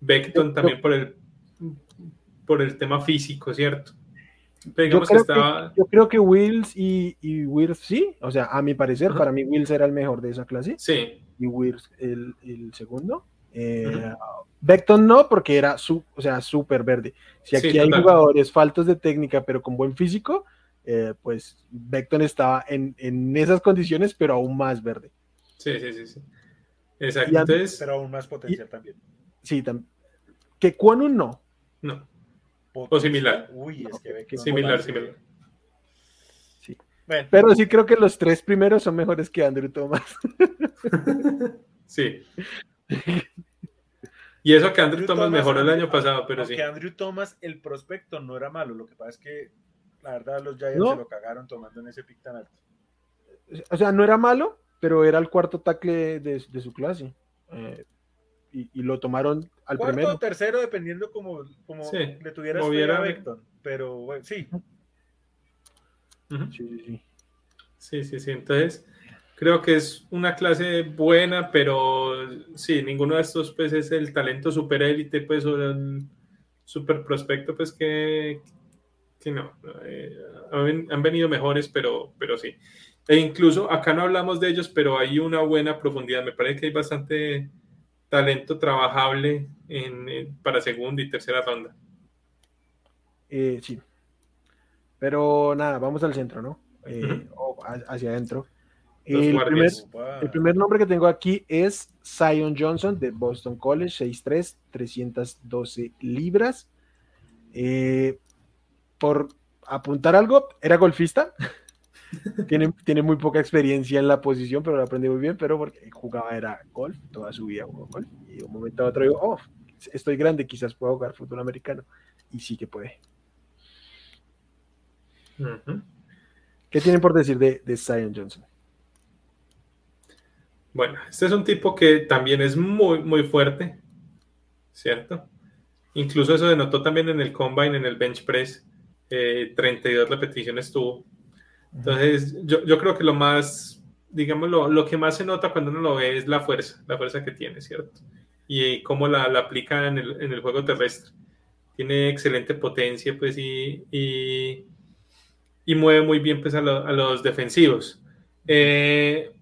Beckton también por el, por el tema físico, ¿cierto?
yo, creo que, Wills y, y Wirfs sí, o sea, a mi parecer, para mí Wills era el mejor de esa clase.
Sí.
Y Wirfs el, el segundo. Eh, Beckton no, porque era su, o sea, súper verde. Si aquí hay jugadores faltos de técnica, pero con buen físico, eh, pues Beckton estaba en, esas condiciones, pero aún más verde.
Sí, sí, sí. sí. Exacto.
pero aún más potencial también.
Sí, también. Que Kwonu no.
No. O similar.
Uy, es que Beckton
Similar, similar.
Sí. Pero sí creo que los tres primeros son mejores que Andrew Thomas.
sí. Y eso que Andrew, Thomas, mejoró el año pasado, pero sí.
Que Andrew Thomas, el prospecto no era malo. Lo que pasa es que, la verdad, los Giants se lo cagaron tomando en ese pick tan alto.
O sea, no era malo, pero era el cuarto tackle de, su clase. Eh, y, lo tomaron al Cuarto primero.
o tercero, dependiendo como, como le tuvieras a Beckton. Pero bueno, sí.
sí, sí, sí. Sí, sí, sí. Entonces, Creo que es una clase buena, pero sí, ninguno de estos pues es el talento super élite, pues, o el super prospecto, pues que, que no. Eh, han, venido mejores, pero, pero sí. E incluso acá no hablamos de ellos, pero hay una buena profundidad. Me parece que hay bastante talento trabajable en, para segunda y tercera ronda.
Eh, sí. Pero nada, vamos al centro, ¿no? Eh, o hacia adentro. El primer, nombre que tengo aquí es Zion Johnson de Boston College, 6'3, 312 libras. Eh, por apuntar algo, era golfista. tiene, tiene muy poca experiencia en la posición, pero lo aprendí muy bien, pero porque jugaba era golf, toda su vida jugó golf. Y de un momento a otro digo, oh, estoy grande, quizás pueda jugar fútbol americano. Y sí que puede. ¿Qué tienen por decir de, de Zion Johnson?
Bueno, este es un tipo que también es muy, muy fuerte, ¿cierto? Incluso eso denotó también en el combine, en el bench press, 32 eh, repeticiones tuvo. Entonces, yo, creo que lo más, digamos, lo, que más se nota cuando uno lo ve es la fuerza, la fuerza que tiene, ¿cierto? Y cómo la, aplica en el, juego terrestre. Tiene excelente potencia, pues, y, y, mueve muy bien, pues, a, a los defensivos. Eh,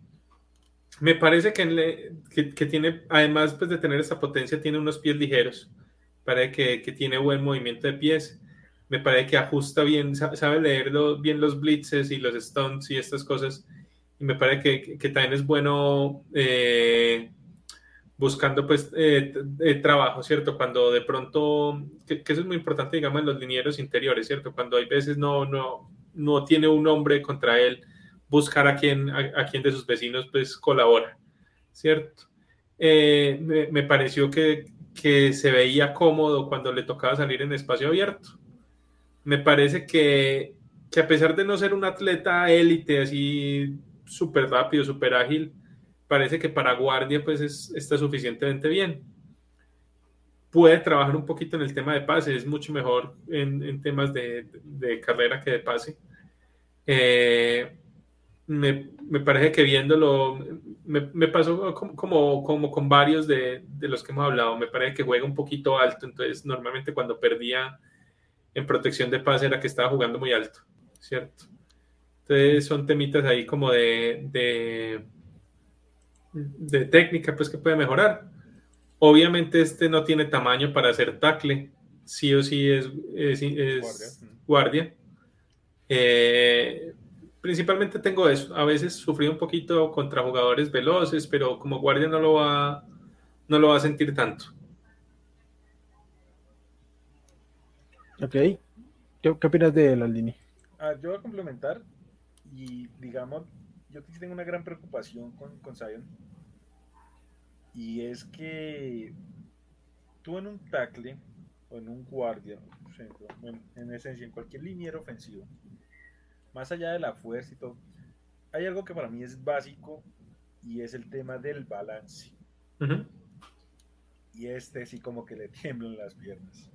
me parece que, que, tiene, además pues, de tener esa potencia, tiene unos pies ligeros. Parece que, que tiene buen movimiento de pies. Me parece que ajusta bien, sabe leer bien los blitzes y los stunts y estas cosas. Y me parece que, también es bueno eh, buscando pues eh, eh, trabajo, ¿cierto? Cuando de pronto, que, eso es muy importante, digamos, en los linieros interiores, ¿cierto? Cuando hay veces no, no, no tiene un hombre contra él buscar a quien, a, quien de sus vecinos pues colabora, ¿cierto? eh, me, pareció que, se veía cómodo cuando le tocaba salir en espacio abierto. Me parece que, a pesar de no ser un atleta élite así súper rápido, súper ágil, parece que para guardia pues está suficientemente bien. Puede trabajar un poquito en el tema de pase, es mucho mejor en, temas de, carrera que de pase. Eh, me, parece que viéndolo, me, pasó como, como, con varios de, los que hemos hablado, me parece que juega un poquito alto, entonces normalmente cuando perdía en protección de pase era que estaba jugando muy alto, ¿cierto? Entonces son temitas ahí como de, de, de técnica, pues que puede mejorar. Obviamente este no tiene tamaño para hacer tackle, sí o sí es, es, guardia. Eh, principalmente tengo eso. A veces sufrí un poquito contra jugadores veloces, pero como guardia no lo va, no lo va a sentir tanto.
Ok. ¿Qué, opinas de Aldini?
Ah, yo voy a complementar y digamos, yo tengo una gran preocupación con, con Zion y es que tú en un tackle o en un guardia, en, en esencia, en cualquier liniero ofensivo, más allá de la fuerza y todo, hay algo que para mí es básico y es el tema del balance. Y este sí como que le tiemblan las piernas.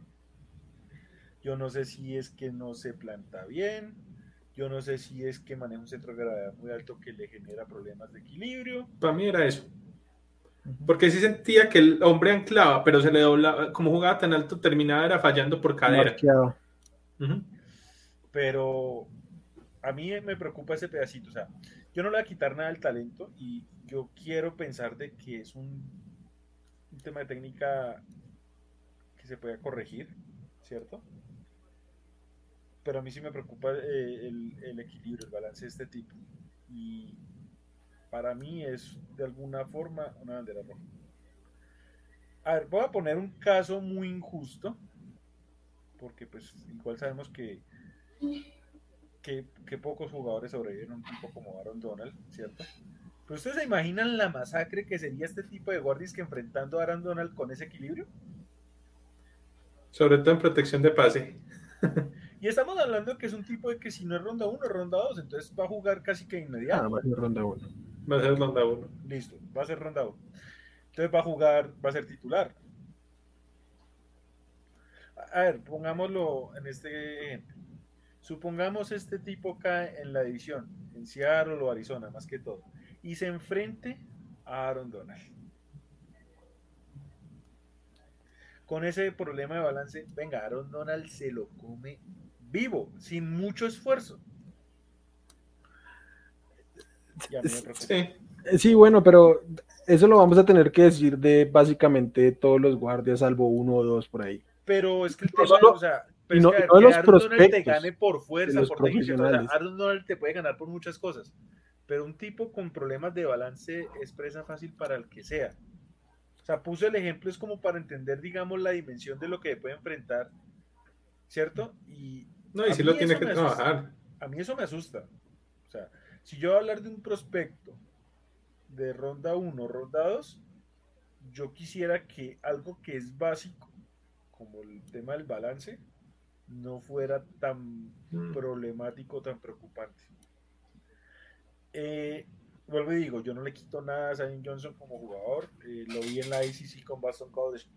Yo no sé si es que no se planta bien, yo no sé si es que maneja un centro de gravedad muy alto que le genera problemas de equilibrio.
Para mí era eso. Porque sí sentía que el hombre anclaba, pero se le doblaba, como jugaba tan alto, terminaba era fallando por cadera.
Pero a mí me preocupa ese pedacito. O sea, yo no le voy a quitar nada del talento y yo quiero pensar de que es un, tema de técnica que se pueda corregir, ¿cierto? Pero a mí sí me preocupa eh, el, equilibrio, el balance de este tipo. Y para mí es de alguna forma una bandera roja. A ver, voy a poner un caso muy injusto, porque pues igual sabemos que que, pocos jugadores sobreviven un tipo como Aaron Donald, ¿cierto? Pero ustedes se imaginan la masacre que sería este tipo de guardias que enfrentando a Aaron Donald con ese equilibrio?
Sobre todo en protección de pase.
y estamos hablando de que es un tipo de que si no es ronda 1, es ronda 2, entonces va a jugar casi que inmediato.
Ah, va a ser ronda 1.
Va a ser ronda 1.
Listo, va a ser ronda 1. Entonces va a jugar, va a ser titular. A ver, pongámoslo en este ejemplo. Supongamos este tipo cae en la división, en Seattle o Arizona, más que todo, y se enfrente a Aaron Donald. Con ese problema de balance, venga, Aaron Donald se lo come vivo, sin mucho esfuerzo.
Sí. sí, bueno, pero eso lo vamos a tener que decir de básicamente todos los guardias, salvo uno o dos por ahí.
Pero es que el tema, o sea, pero no, es que, no los Donald te gane por fuerza, por técnica. O sea, Aaron Donald te puede ganar por muchas cosas. Pero un tipo con problemas de balance es presa fácil para el que sea. O sea, puso el ejemplo, es como para entender, digamos, la dimensión de lo que puede enfrentar. ¿Cierto? Y.
No, y si lo tiene que trabajar.
A mí eso me asusta. O sea, si yo voy a hablar de un prospecto de ronda 1, ronda 2, yo quisiera que algo que es básico, como el tema del balance, no fuera tan mm. problemático, tan preocupante. Eh, vuelvo y digo, yo no le quito nada a Zion Johnson como jugador. Eh, lo vi en la ACC con Boston College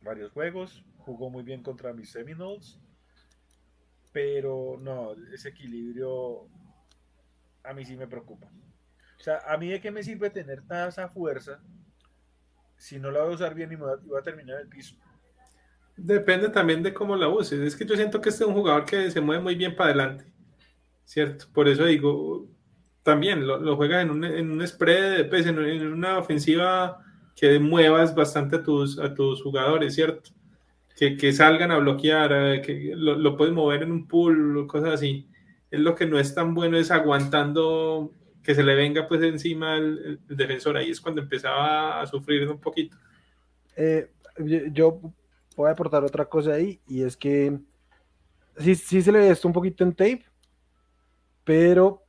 varios juegos. Jugó muy bien contra mis Seminoles. Pero no, ese equilibrio a mí sí me preocupa. O sea, a mí de qué me sirve tener toda esa fuerza si no la voy a usar bien y, me voy a terminar el piso.
Depende también de cómo la uses. Es que yo siento que este es un jugador que se mueve muy bien para adelante. ¿Cierto? Por eso digo, también lo, lo juegas en un, en un spread, pues, en, una ofensiva que muevas bastante a tus, a tus jugadores, ¿cierto? Que, que salgan a bloquear, eh, que lo, lo, puedes mover en un pool, cosas así. Es lo que no es tan bueno, es aguantando que se le venga pues encima el, defensor. Ahí es cuando empezaba a sufrir un poquito.
Eh, yo voy a aportar otra cosa ahí, y es que sí, sí se le ve esto un poquito en tape, pero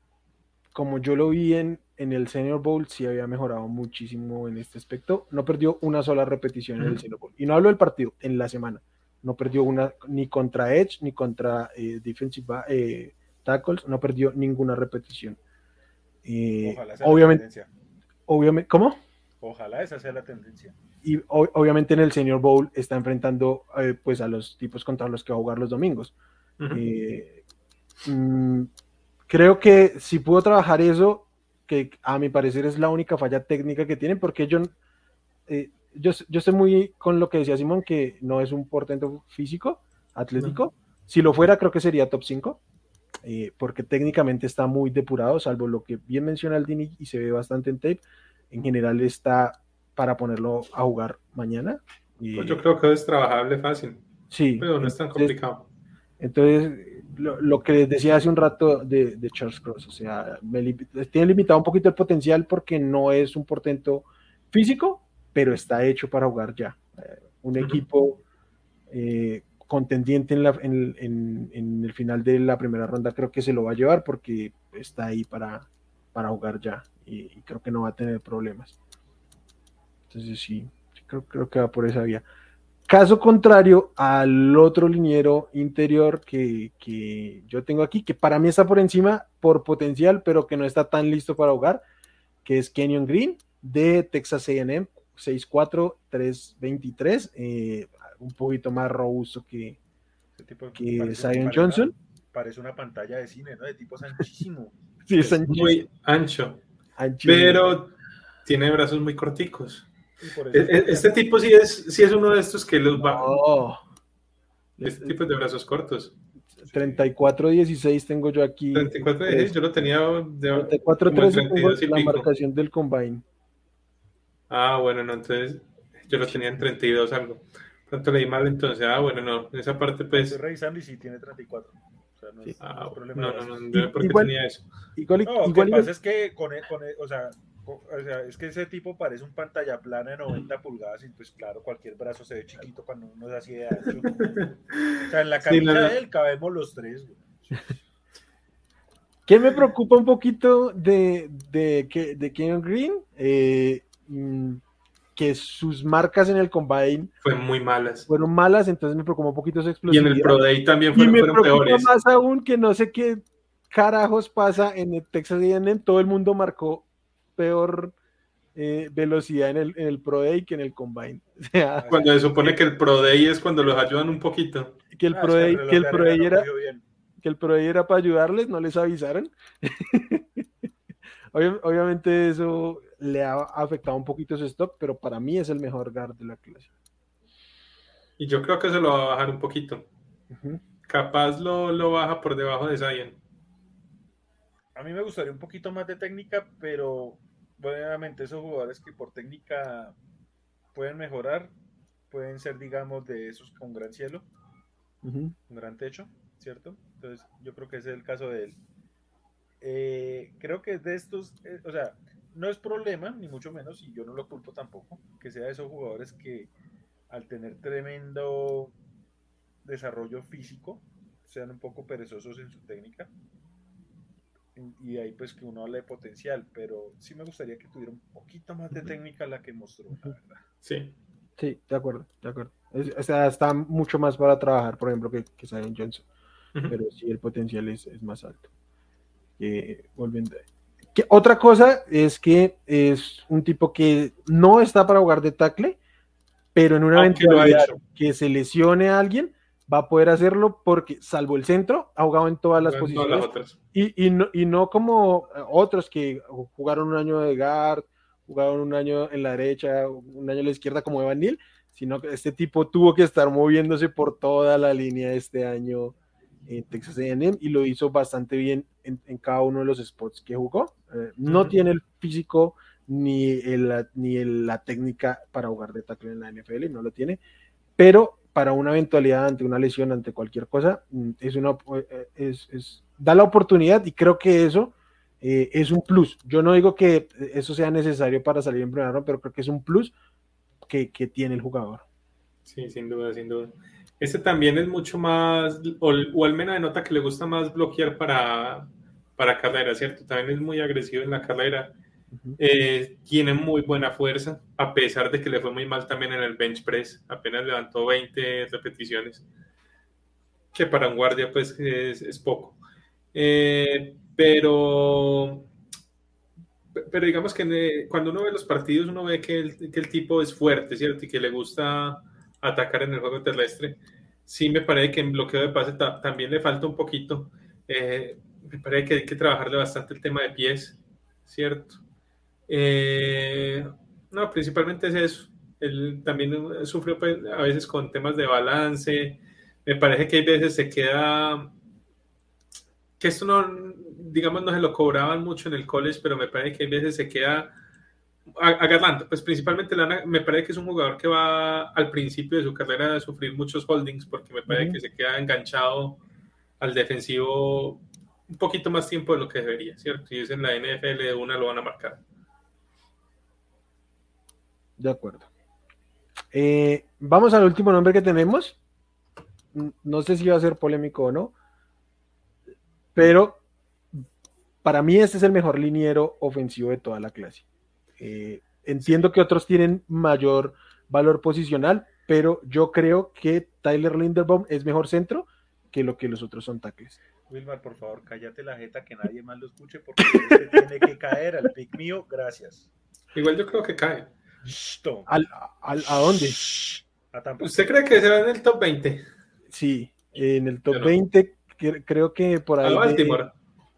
como yo lo vi en, en el Senior Bowl sí había mejorado muchísimo en este aspecto. No perdió una sola repetición en el Senior Bowl. Y no hablo del partido, en la semana. No perdió una ni contra Edge ni contra eh, Defensive eh, Tackles. No perdió ninguna repetición. Eh, obviamente, obviamente, ¿cómo?
Ojalá esa sea la tendencia.
Y obviamente en el Senior Bowl está enfrentando pues a los tipos contra los que va a jugar los domingos. Mm, creo que si pudo trabajar eso, que a mi parecer es la única falla técnica que tienen, porque yo, eh, yo, yo sé muy con lo que decía Simón, que no es un portento físico, atlético. Si lo fuera, creo que sería top 5, eh, porque técnicamente está muy depurado, salvo lo que bien menciona Aldini y se ve bastante en tape. En general está para ponerlo a jugar mañana.
Y, pues yo creo que es trabajable fácil. Sí. Pero no es tan complicado.
Entonces, lo, que les decía hace un rato de, Charles Cross, o sea, tiene limitado un poquito el potencial porque no es un portento físico, pero está hecho para jugar ya. Eh, un equipo eh, contendiente en, el final de la primera ronda creo que se lo va a llevar porque está ahí para, para jugar ya y, creo que no va a tener problemas. Entonces sí, creo, creo que va por esa vía. Caso contrario al otro liniero interior que, yo tengo aquí, que para mí está por encima por potencial, pero que no está tan listo para jugar, que es Kenyon Green de Texas AM, 6'4, 323, eh, un poquito más robusto que, que Zion Johnson.
Parece una pantalla de cine, ¿no? De tipo anchísimo.
sí, es Muy ancho. Pero tiene brazos muy corticos. E, e, este tipo sí es, sí es uno de estos que los va. Este tipo de brazos cortos.
34-16 tengo yo aquí.
34-16, yo lo tenía de
34-13 la marcación del combine.
Ah, bueno, no, entonces yo lo tenía en 32 algo. Pronto leí mal, entonces, ah, bueno, no, en esa parte pues...
Estoy revisando y sí tiene 34. O sea, no,
sí. ah, problema no, no, no, no, ¿por qué tenía eso?
Igual, no, igual, lo que pasa es que con, con, o sea, o sea, es que ese tipo parece un pantalla plana de 90 pulgadas y pues claro, cualquier brazo se ve chiquito cuando uno es así de ancho. o sea, en la camisa de él cabemos los tres.
¿Qué me preocupa un poquito de, de, de Kenyon Green? Eh, mm, que sus marcas en el Combine
fueron muy malas.
Fueron malas, entonces me preocupa un poquito su explosividad.
Y en el Pro Day también fueron, y me preocupa
más aún que no sé qué carajos pasa en el Texas A&M, todo el mundo marcó peor eh, velocidad en el, en el, Pro Day que en el Combine.
cuando se supone que el Pro Day es cuando los ayudan un poquito.
Que el ah, Pro Day, que el Pro Day era, que el Pro Day era para ayudarles, no les avisaron. obviamente eso le ha afectado un poquito su stock, pero para mí es el mejor guard de la clase.
Y yo creo que se lo va a bajar un poquito. Capaz lo, lo baja por debajo de Zion
a mí me gustaría un poquito más de técnica, pero obviamente esos jugadores que por técnica pueden mejorar, pueden ser, digamos, de esos con gran cielo, un gran techo, ¿cierto? Entonces, yo creo que ese es el caso de él. Eh, creo que de estos, eh, o sea, no es problema, ni mucho menos, y yo no lo culpo tampoco, que sea de esos jugadores que al tener tremendo desarrollo físico, sean un poco perezosos en su técnica y ahí pues que uno hable de potencial, pero sí me gustaría que tuviera un poquito más de técnica la que mostró, la verdad.
Sí.
Sí, de acuerdo, de acuerdo. o sea, está mucho más para trabajar, por ejemplo, que, que Zion Johnson, pero sí el potencial es, es más alto. volviendo. Que, otra cosa es que es un tipo que no está para jugar de tackle, pero en una eventualidad que se lesione a alguien, va a poder hacerlo porque, salvo el centro, ha jugado en todas las posiciones. y, no, y, no, como otros que jugaron un año de guard, jugaron un año en la derecha, un año en la izquierda como Evan Neal, sino que este tipo tuvo que estar moviéndose por toda la línea este año en Texas A&M y lo hizo bastante bien en, cada uno de los spots que jugó. Eh, no tiene el físico ni, el, ni la técnica para jugar de tackle en la NFL, no lo tiene, pero para una eventualidad ante una lesión, ante cualquier cosa, mm, es una, eh, es, da la oportunidad y creo que eso eh, es un plus. Yo no digo que eso sea necesario para salir en primera ronda, pero creo que es un plus que, tiene el jugador.
Sí, sin duda, sin duda. Este también es mucho más, o, o al menos nota que le gusta más bloquear para, para carrera, ¿cierto? También es muy agresivo en la carrera. Eh, tiene muy buena fuerza, a pesar de que le fue muy mal también en el bench press. Apenas levantó 20 repeticiones, que para un guardia pues es, poco. Eh, pero, pero digamos que cuando uno ve los partidos, uno ve que el, que el tipo es fuerte, ¿cierto? Y que le gusta atacar en el juego terrestre. Sí me parece que en bloqueo de pase también le falta un poquito. Eh, me parece que hay que trabajarle bastante el tema de pies, ¿cierto? Eh, no, principalmente es eso. Él también sufrió pues, a veces con temas de balance. Me parece que hay veces se queda que esto no, digamos, no se lo cobraban mucho en el college, pero me parece que hay veces se queda agarrando. Pues principalmente me parece que es un jugador que va al principio de su carrera a sufrir muchos holdings porque me parece que se queda enganchado al defensivo un poquito más tiempo de lo que debería, ¿cierto? Y es en la NFL de una lo van a marcar.
De acuerdo. Eh, vamos al último nombre que tenemos. No sé si va a ser polémico o no, pero para mí este es el mejor liniero ofensivo de toda la clase. Eh, entiendo que otros tienen mayor valor posicional, pero yo creo que Tyler Linderbaum es mejor centro que lo que los otros son tackles.
Wilmar, por favor, cállate la jeta que nadie más lo escuche porque este tiene que caer al pick mío. Gracias.
Igual yo creo que cae.
¿Al, a dónde?
¿Usted cree que se va en el top 20?
Sí, en el top 20 creo que por ahí. De,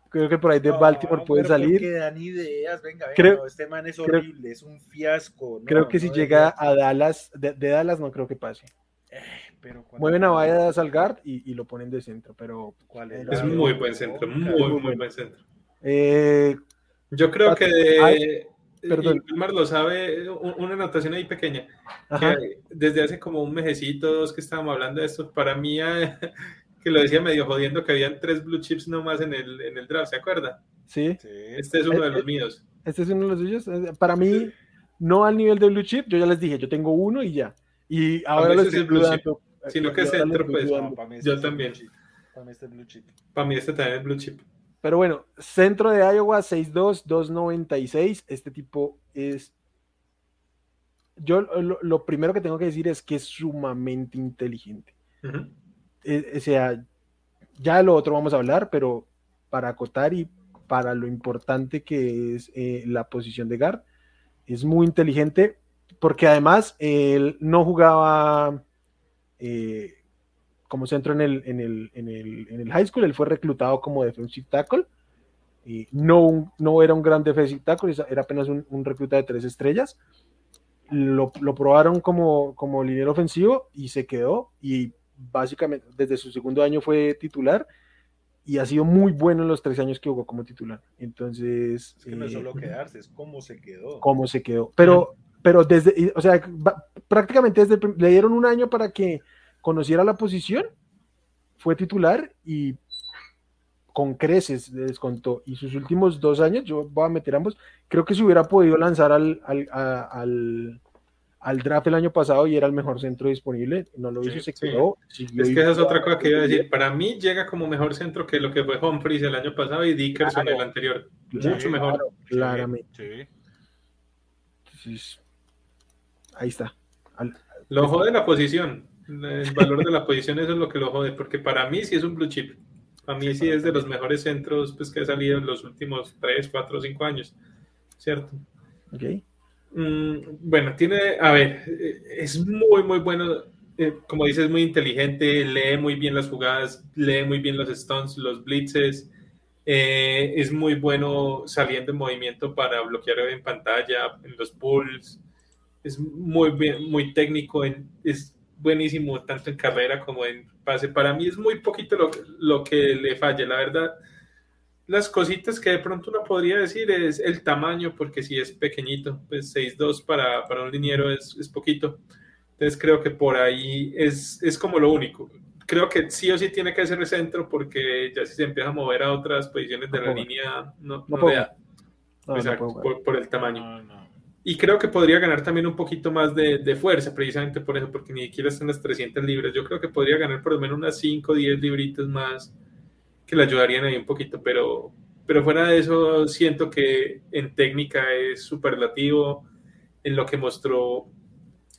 creo que por ahí de Baltimore puede salir.
Que dan ideas, venga, venga creo, este man es horrible, es un fiasco.
creo que si llega a Dallas, de, Dallas no creo que pase. Eh, pero Mueven a Vaya Salgard y, y, lo ponen de centro, pero
¿cuál es? Es muy buen centro, muy, muy, buen centro. Eh, Yo creo que de, Perdón. Y lo sabe, una anotación ahí pequeña. desde hace como un mesecito, dos que estábamos hablando de esto, para mí, eh, que lo decía medio jodiendo, que habían tres blue chips nomás en el, en el draft, ¿se acuerda?
Sí.
Este es uno de los míos.
Este es uno de los suyos. Eh, para mí, no al nivel de blue chip, yo ya les dije, yo tengo uno y ya. Y ahora lo estoy blue chip.
Sino que centro, pues, yo también.
Para mí este blue chip.
Para mí este también es blue chip.
Pero bueno, centro de Iowa 6'2, 2'96. Este tipo es. Yo lo, primero que tengo que decir es que es sumamente inteligente. E, o sea, ya lo otro vamos a hablar, pero para acotar y para lo importante que es eh, la posición de guard, es muy inteligente porque además él no jugaba eh, como centro en el, en el, en el, en el high school, él fue reclutado como defensive tackle. Y no, no era un gran defensive tackle, era apenas un, un recluta de tres estrellas. Lo, lo, probaron como, como liniero ofensivo y se quedó. Y básicamente desde su segundo año fue titular y ha sido muy bueno en los tres años que jugó como titular. Entonces.
Es que no es solo eh, quedarse, es cómo se quedó.
Cómo se quedó. Pero, pero desde, o sea, prácticamente desde, le dieron un año para que conociera la posición, fue titular y con creces le descontó. Y sus últimos dos años, yo voy a meter ambos, creo que se hubiera podido lanzar al, al, al, draft el año pasado y era el mejor centro disponible. No lo hizo, se quedó.
Es que esa es otra cosa que iba a decir. Para mí llega como mejor centro que lo que fue Humphries el año pasado y Dickerson el anterior. Mucho mejor.
claramente. ahí está.
Lo jode la posición el valor de la posición, eso es lo que lo jode, porque para mí sí es un blue chip. Para mí sí es de los mejores centros pues, que ha salido en los últimos 3, 4, 5 años, ¿cierto?
Ok.
Mm, bueno, tiene, a ver, eh, es muy, muy bueno, eh, como dices, muy inteligente, lee muy bien las jugadas, lee muy bien los stunts, los blitzes, eh, es muy bueno saliendo en movimiento para bloquear en pantalla, en los pulls, es muy bien, muy técnico, en, es buenísimo tanto en carrera como en pase. Para mí es muy poquito lo, lo que le falla, la verdad. Las cositas que de pronto uno podría decir es el tamaño, porque si es pequeñito, pues 6'2 para, para un liniero es, es, poquito. Entonces creo que por ahí es, es como lo único. Creo que sí o sí tiene que ser el centro, porque ya si se empieza a mover a otras posiciones de la línea, no, no, por, por, el tamaño. Y creo que podría ganar también un poquito más de, fuerza, precisamente por eso, porque ni siquiera están las 300 libras. Yo creo que podría ganar por lo menos unas 5 o 10 libritas más que le ayudarían ahí un poquito, pero, pero fuera de eso, siento que en técnica es superlativo, en lo que mostró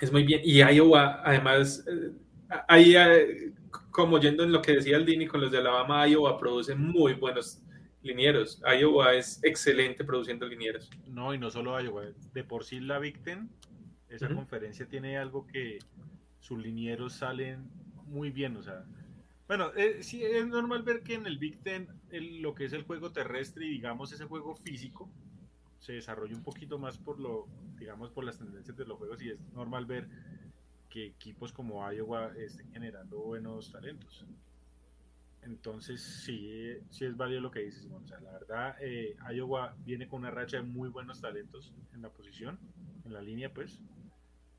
es muy bien. Y Iowa, además, eh, ahí, eh, como yendo en lo que decía el Dini con los de Alabama, Iowa produce muy buenos linieros. Iowa es excelente produciendo linieros.
No, y no solo Iowa, de por sí la Big Ten, esa conferencia tiene algo que sus linieros salen muy bien, o sea, bueno, eh, sí es normal ver que en el Big Ten lo que es el juego terrestre y digamos ese juego físico se desarrolla un poquito más por lo, digamos, por las tendencias de los juegos y es normal ver que equipos como Iowa estén generando buenos talentos. Entonces, sí, sí es válido lo que dices, Simón. O sea, la verdad, eh, Iowa viene con una racha de muy buenos talentos en la posición, en la línea, pues,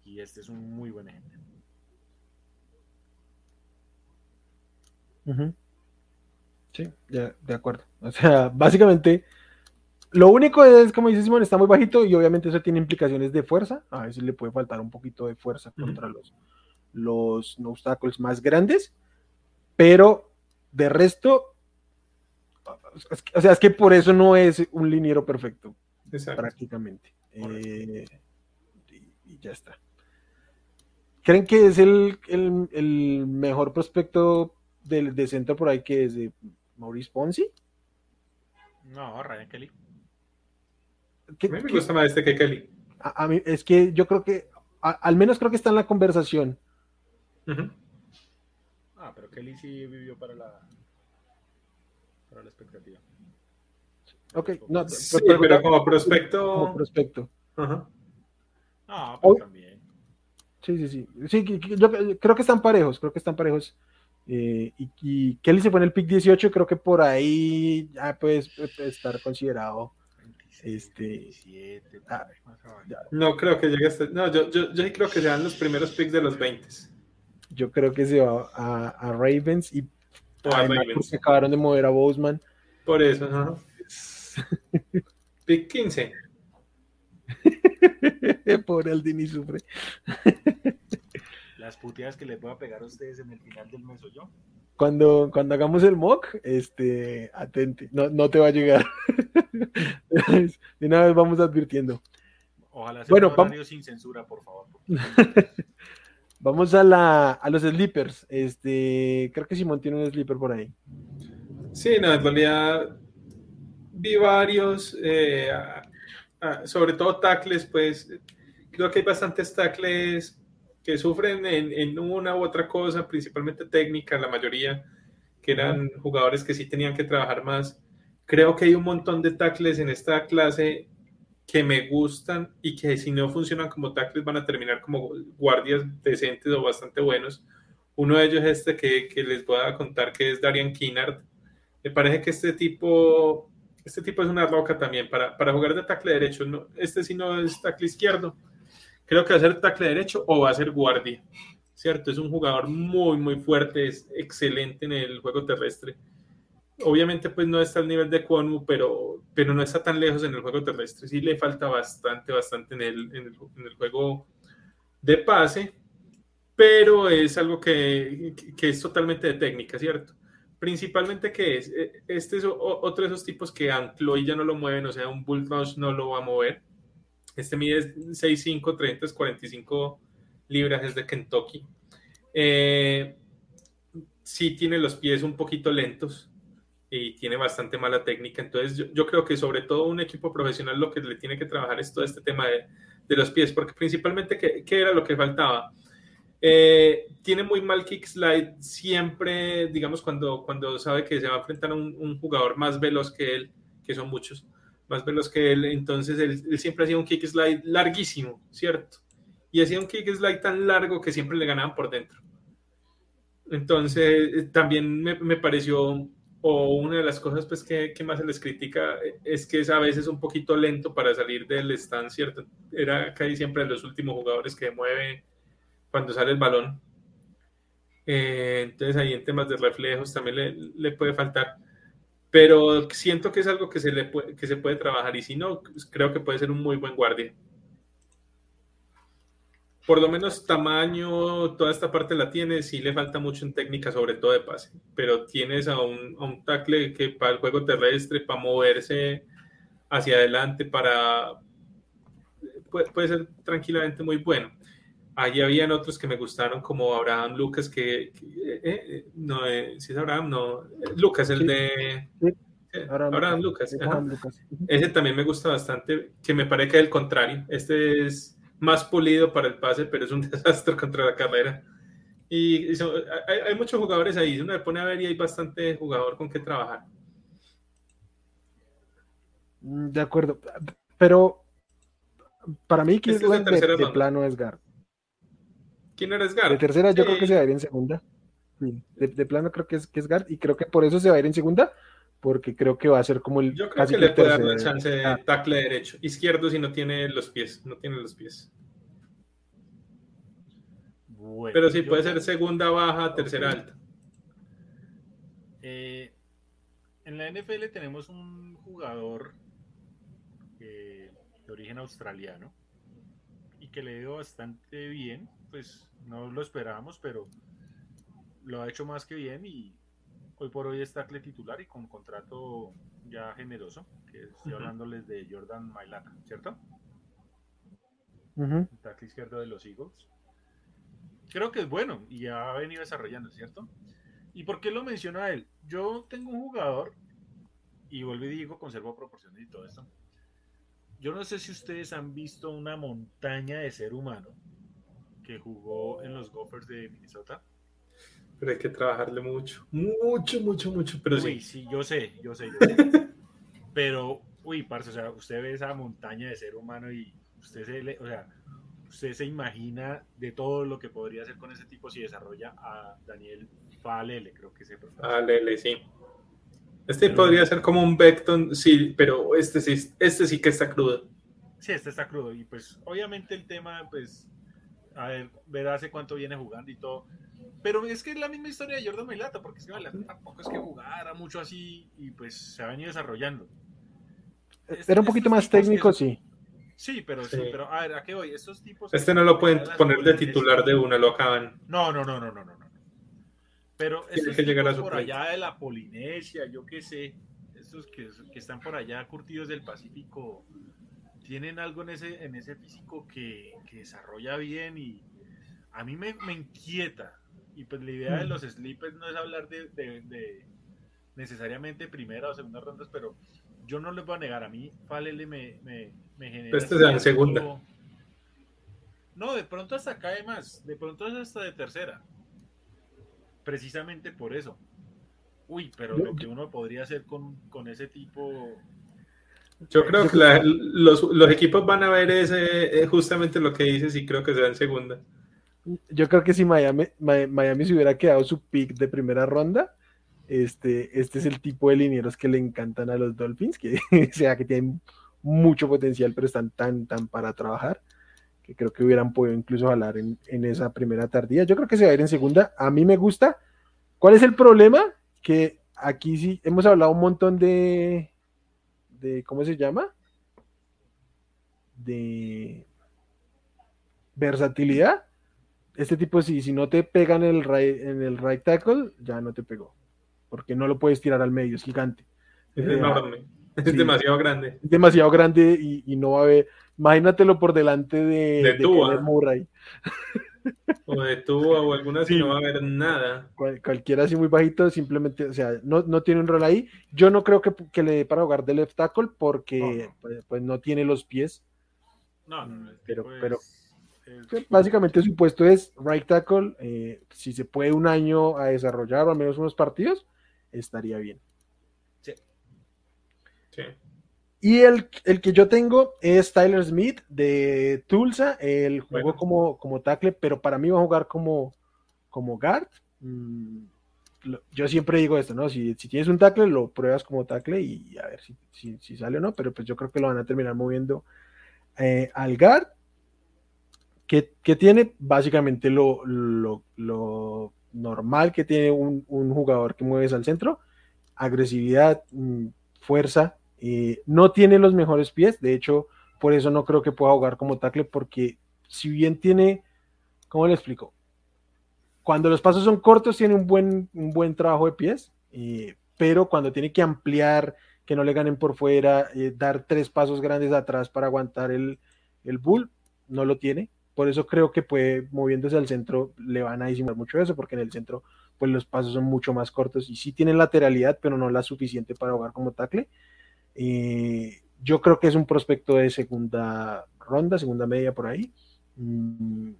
y este es un muy buen ejemplo.
Sí, de, de acuerdo. O sea, básicamente, lo único es, como dice Simón, está muy bajito y obviamente eso tiene implicaciones de fuerza. A veces le puede faltar un poquito de fuerza contra los, los obstáculos más grandes, pero de resto, o sea, es que por eso no es un liniero perfecto, prácticamente. Eh, y, ya está. ¿Creen que es el, el mejor prospecto del, de centro por ahí que es de Maurice Ponzi.
No, Ryan Kelly.
a mí me gusta más este que Kelly.
A, mí, es que yo creo que, al menos creo que está en la conversación.
Pero Kelly sí vivió para la, para la expectativa.
Ok, no,
sí, pero, como prospecto.
Como prospecto.
Ajá. Ah, pues también.
Sí, sí, sí. Sí, yo creo que están parejos, creo que están parejos eh, y, Kelly se fue en el pick 18, creo que por ahí ya puede estar considerado. este,
ah, no creo que llegue hasta. No, yo, yo, yo creo que sean los primeros picks de los 20.
Yo creo que se va a, Ravens y a Ravens. acabaron de mover a Boseman.
Por eso, ¿no? pick 15.
Pobre Aldini sufre
las puteadas que les voy a pegar a ustedes en el final del mes o yo.
Cuando, cuando hagamos el mock, este, atente, no, no te va a llegar. de una vez vamos advirtiendo.
Ojalá sea bueno, un sin censura, por favor.
Vamos a, la, a los sleepers. Este, creo que Simón tiene un sleeper por ahí.
Sí, no, en realidad vi varios, eh, sobre todo tackles, pues creo que hay bastantes tackles que sufren en, una u otra cosa, principalmente técnica, la mayoría, que eran jugadores que sí tenían que trabajar más. Creo que hay un montón de tackles en esta clase que me gustan y que si no funcionan como tackles van a terminar como guardias decentes o bastante buenos. Uno de ellos es este que, que les voy a contar que es Darian Kinnard. Me parece que este tipo, este tipo es una roca también para, para jugar de tackle derecho. No, este sí no es tackle izquierdo creo que va a ser tackle derecho o va a ser guardia, ¿cierto? Es un jugador muy, muy fuerte, es excelente en el juego terrestre. Obviamente, pues no está al nivel de Kwonu, pero, pero no está tan lejos en el juego terrestre. Sí le falta bastante, bastante en el, en el, juego de pase, pero es algo que, que, es totalmente de técnica, ¿cierto? Principalmente que es, e, este es otro de esos tipos que ancló y ya no lo mueven, o sea, un Bull no lo va a mover este mide 6'5, 30, 45 libras, es de Kentucky. Eh, sí tiene los pies un poquito lentos y tiene bastante mala técnica. Entonces yo, creo que sobre todo un equipo profesional lo que le tiene que trabajar es todo este tema de, los pies, porque principalmente, ¿qué, era lo que faltaba? Eh, tiene muy mal kick slide siempre, digamos, cuando, cuando sabe que se va a enfrentar a un jugador más veloz que él, que son muchos más veloz que él, entonces él, siempre hacía un kick slide larguísimo, ¿cierto? Y hacía un kick slide tan largo que siempre le ganaban por dentro. Entonces, eh, también me, pareció, o una de las cosas pues, que, más se les critica eh, es que es a veces un poquito lento para salir del stand, ¿cierto? Era casi siempre de los últimos jugadores que mueve cuando sale el balón. Eh, entonces, ahí en temas de reflejos también le, le puede faltar pero siento que es algo que se, le puede, que se puede trabajar y si no, creo que puede ser un muy buen guardia. Por lo menos tamaño, toda esta parte la tiene, sí le falta mucho en técnica, sobre todo de pase, pero tienes a un, a un tackle que para el juego terrestre, para moverse hacia adelante, para puede, ser tranquilamente muy bueno. Allí habían otros que me gustaron, como Abraham Lucas, que, eh, eh, no, eh, si es Abraham, no, Lucas, el de... Abraham, Lucas. Ese también me gusta bastante, que me parece que es el contrario. Este es más pulido para el pase, pero es un desastre contra la carrera. Y, hay, muchos jugadores ahí. uno le pone a ver y hay bastante jugador con que trabajar.
Mm, de acuerdo. Pero para mí, ¿quién este es de, plano es Gar.
¿Quién era Gar?
De tercera, yo creo que se va a ir en segunda. De, plano, creo que es, que es Gar. Y creo que por eso se va a ir en segunda porque creo que va a ser como el.
Yo creo que le puede dar la chance de tackle derecho. Izquierdo si no tiene los pies. No tiene los pies. Pero sí puede ser segunda baja, tercera alta.
Eh, en la NFL tenemos un jugador de origen australiano y que le dio bastante bien. Pues no lo esperábamos, pero lo ha hecho más que bien y hoy por hoy está tackle titular y con contrato ya generoso, que estoy hablándoles de Jordan Mailaka, ¿cierto? Uh tackle izquierdo de los Eagles. Creo que es bueno y ya ha venido desarrollando, ¿cierto? ¿Y por qué lo menciona él? Yo tengo un jugador, y vuelvo y digo, conservo proporciones y todo esto. Yo no sé si ustedes han visto una montaña de ser humano que jugó en los Gophers de Minnesota.
Pero hay que trabajarle mucho, mucho, mucho, mucho. Pero
sí. sí, yo sé, yo sé, pero, uy, parce, o sea, usted ve esa montaña de ser humano y usted se, le, o sea, usted se imagina de todo lo que podría hacer con ese tipo si desarrolla a Daniel Falele, creo que se
Falele, sí. Este podría ser como un Beckton, sí, pero este sí, este sí que está crudo.
Sí, este está crudo. Y pues, obviamente el tema, pues, a ver, ver hace cuánto viene jugando y todo. Pero es que es la misma historia de Jordan Mailata, porque es que tampoco es que jugara mucho así y pues se ha venido desarrollando.
Era un poquito más técnico, sí.
Sí, pero sí. pero a ver, ¿a qué voy? Estos tipos.
Este no lo pueden poner de titular de una, lo acaban.
No, no, no, no, no, no. no. Pero estos que llegar a por allá de la Polinesia, yo qué sé, estos que, que, están por allá curtidos del Pacífico, tienen algo en ese, en ese físico que, que desarrolla bien y a mí me, me inquieta y pues la idea de mm. los sleepers no es hablar de, de, necesariamente primera o segunda rondas, pero yo no les voy a negar, a mí Falele me, me, me genera...
Este es en segunda.
No, de pronto hasta cae más, de pronto es hasta de tercera. Precisamente por eso. Uy, pero lo que uno podría hacer con, con ese tipo...
Yo creo que los, los, equipos van a ver ese, eh, justamente lo que dices y creo que se en segunda.
Yo creo que si Miami, Miami se hubiera quedado su pick de primera ronda, este, este es el tipo de linieros que le encantan a los Dolphins, que sea que tienen mucho potencial, pero están tan, tan para trabajar, que creo que hubieran podido incluso hablar en, esa primera tardía. Yo creo que se va a ir en segunda. A mí me gusta. ¿Cuál es el problema? Que aquí sí hemos hablado un montón de, de ¿cómo se llama? De versatilidad este tipo, si, si no te pega en el, right, en el right tackle, ya no te pegó. Porque no lo puedes tirar al medio, es gigante.
Es eh, enorme. Es demasiado grande.
Es demasiado grande y, no va a haber. Imagínatelo por delante de,
de, Murray. O de Tua o alguna así, no va a haber nada.
cualquiera así muy bajito, simplemente, o sea, no, no tiene un rol ahí. Yo no creo que, que le dé para jugar de left tackle porque Pues, pues, no tiene los pies.
No, no,
pero, pero Básicamente su puesto es right tackle. Eh, si se puede un año a desarrollar o al menos unos partidos, estaría bien.
Sí.
Y el, que yo tengo es Tyler Smith de Tulsa. Él jugó como, como tackle, pero para mí va a jugar como, como guard. Mm, yo siempre digo esto, ¿no? Si, tienes un tackle, lo pruebas como tackle y a ver si, si, sale o no, pero pues yo creo que lo van a terminar moviendo eh, al guard que, tiene básicamente lo, normal que tiene un, jugador que mueves al centro, agresividad, mm, fuerza, eh, no tiene los mejores pies, de hecho, por eso no creo que pueda jugar como tackle, porque si bien tiene ¿cómo le explico? Cuando los pasos son cortos, tiene un buen, un buen trabajo de pies, pero cuando tiene que ampliar, que no le ganen por fuera, eh, dar tres pasos grandes atrás para aguantar el, el bull, no lo tiene. Por eso creo que puede, moviéndose al centro, le van a disimular mucho eso, porque en el centro, pues los pasos son mucho más cortos y sí tienen lateralidad, pero no la suficiente para jugar como tackle. Eh, yo creo que es un prospecto de segunda ronda, segunda media por ahí. Mm,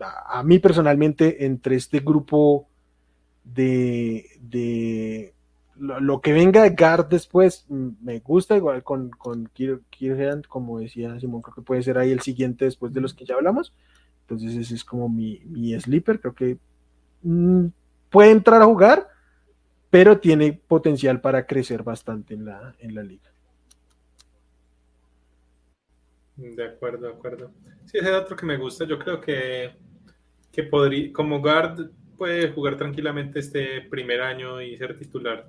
a, mí personalmente, entre este grupo de, de lo, que venga de guard después, mm, me gusta, igual con, con como decía Simón, creo que puede ser ahí el siguiente después de los que ya hablamos. Entonces ese es como mi, mi sleeper, creo que mm, puede entrar a jugar, pero tiene potencial para crecer bastante en la, en la liga.
De acuerdo, de acuerdo. Sí, ese es otro que me gusta. Yo creo que, que podría, como guard, puede jugar tranquilamente este primer año y ser titular.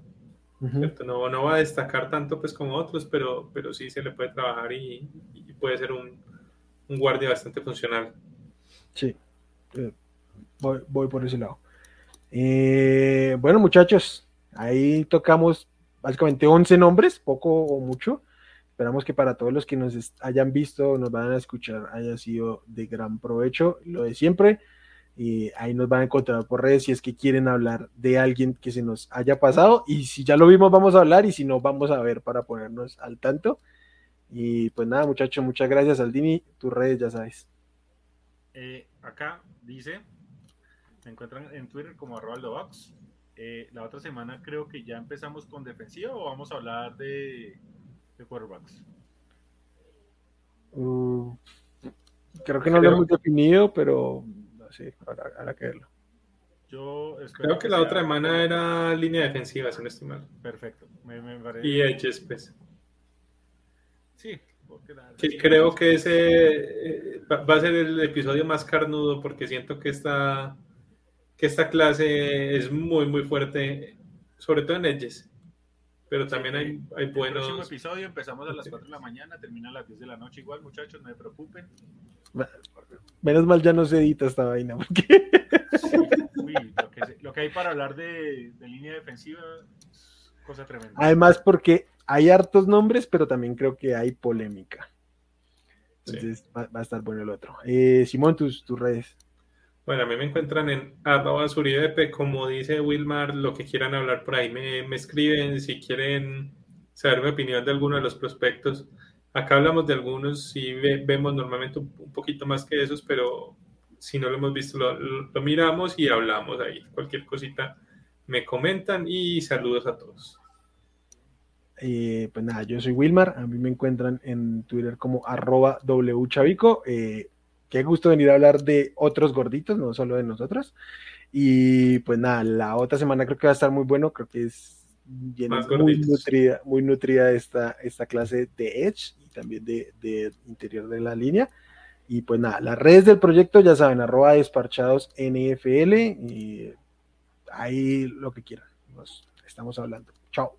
no, no va a destacar tanto pues como otros, pero, pero sí se le puede trabajar y, puede ser un, un, guardia bastante funcional.
Sí, eh, voy, voy, por ese lado. Eh, bueno, muchachos, ahí tocamos básicamente 11 nombres, poco o mucho. Esperamos que para todos los que nos hayan visto nos van a escuchar haya sido de gran provecho. Lo de siempre. Y ahí nos van a encontrar por redes si es que quieren hablar de alguien que se nos haya pasado. Y si ya lo vimos, vamos a hablar. Y si no, vamos a ver para ponernos al tanto. Y pues nada, muchachos, muchas gracias, Aldini. Tus redes ya sabes.
Eh, acá dice: me encuentran en Twitter como arroba eh, la otra semana creo que ya empezamos con defensiva o vamos a hablar de de quarterbacks?
Uh, creo que no lo hemos definido, pero sí, habrá, que verlo.
Yo creo que, la otra semana era línea defensiva, si no estoy mal.
Perfecto.
Y edges, pues. Sí, creo que ese eh, va a ser el episodio más carnudo porque siento que esta, que esta clase es muy, muy fuerte, sobre todo en edges. Pero también hay, hay buenos.
El próximo episodio empezamos a las 4 de la mañana, termina a las 10 de la noche. Igual, muchachos, no se preocupen.
Menos mal ya no se edita esta vaina.
lo, que, hay para hablar de, línea defensiva es cosa tremenda.
Además, porque hay hartos nombres, pero también creo que hay polémica. Entonces va, a estar bueno el otro. Eh, Simón, tus, tus redes.
Bueno, a mí me encuentran en arroba como dice Wilmar, lo que quieran hablar por ahí me, escriben, si quieren saber mi opinión de alguno de los prospectos. Acá hablamos de algunos, y vemos normalmente un, poquito más que esos, pero si no lo hemos visto, lo, miramos y hablamos ahí. Cualquier cosita me comentan y saludos a todos.
Eh, pues nada, yo soy Wilmar, a mí me encuentran en Twitter como arroba wchavico. Eh, qué gusto venir a hablar de otros gorditos, no solo de nosotros. Y pues nada, la otra semana creo que va a estar muy bueno, creo que es muy nutrida, muy nutrida esta, esta clase de Edge y también de, interior de la línea. Y pues nada, las redes del proyecto ya saben, arroba desparchados NFL y ahí lo que quieran. Nos estamos hablando. Chao.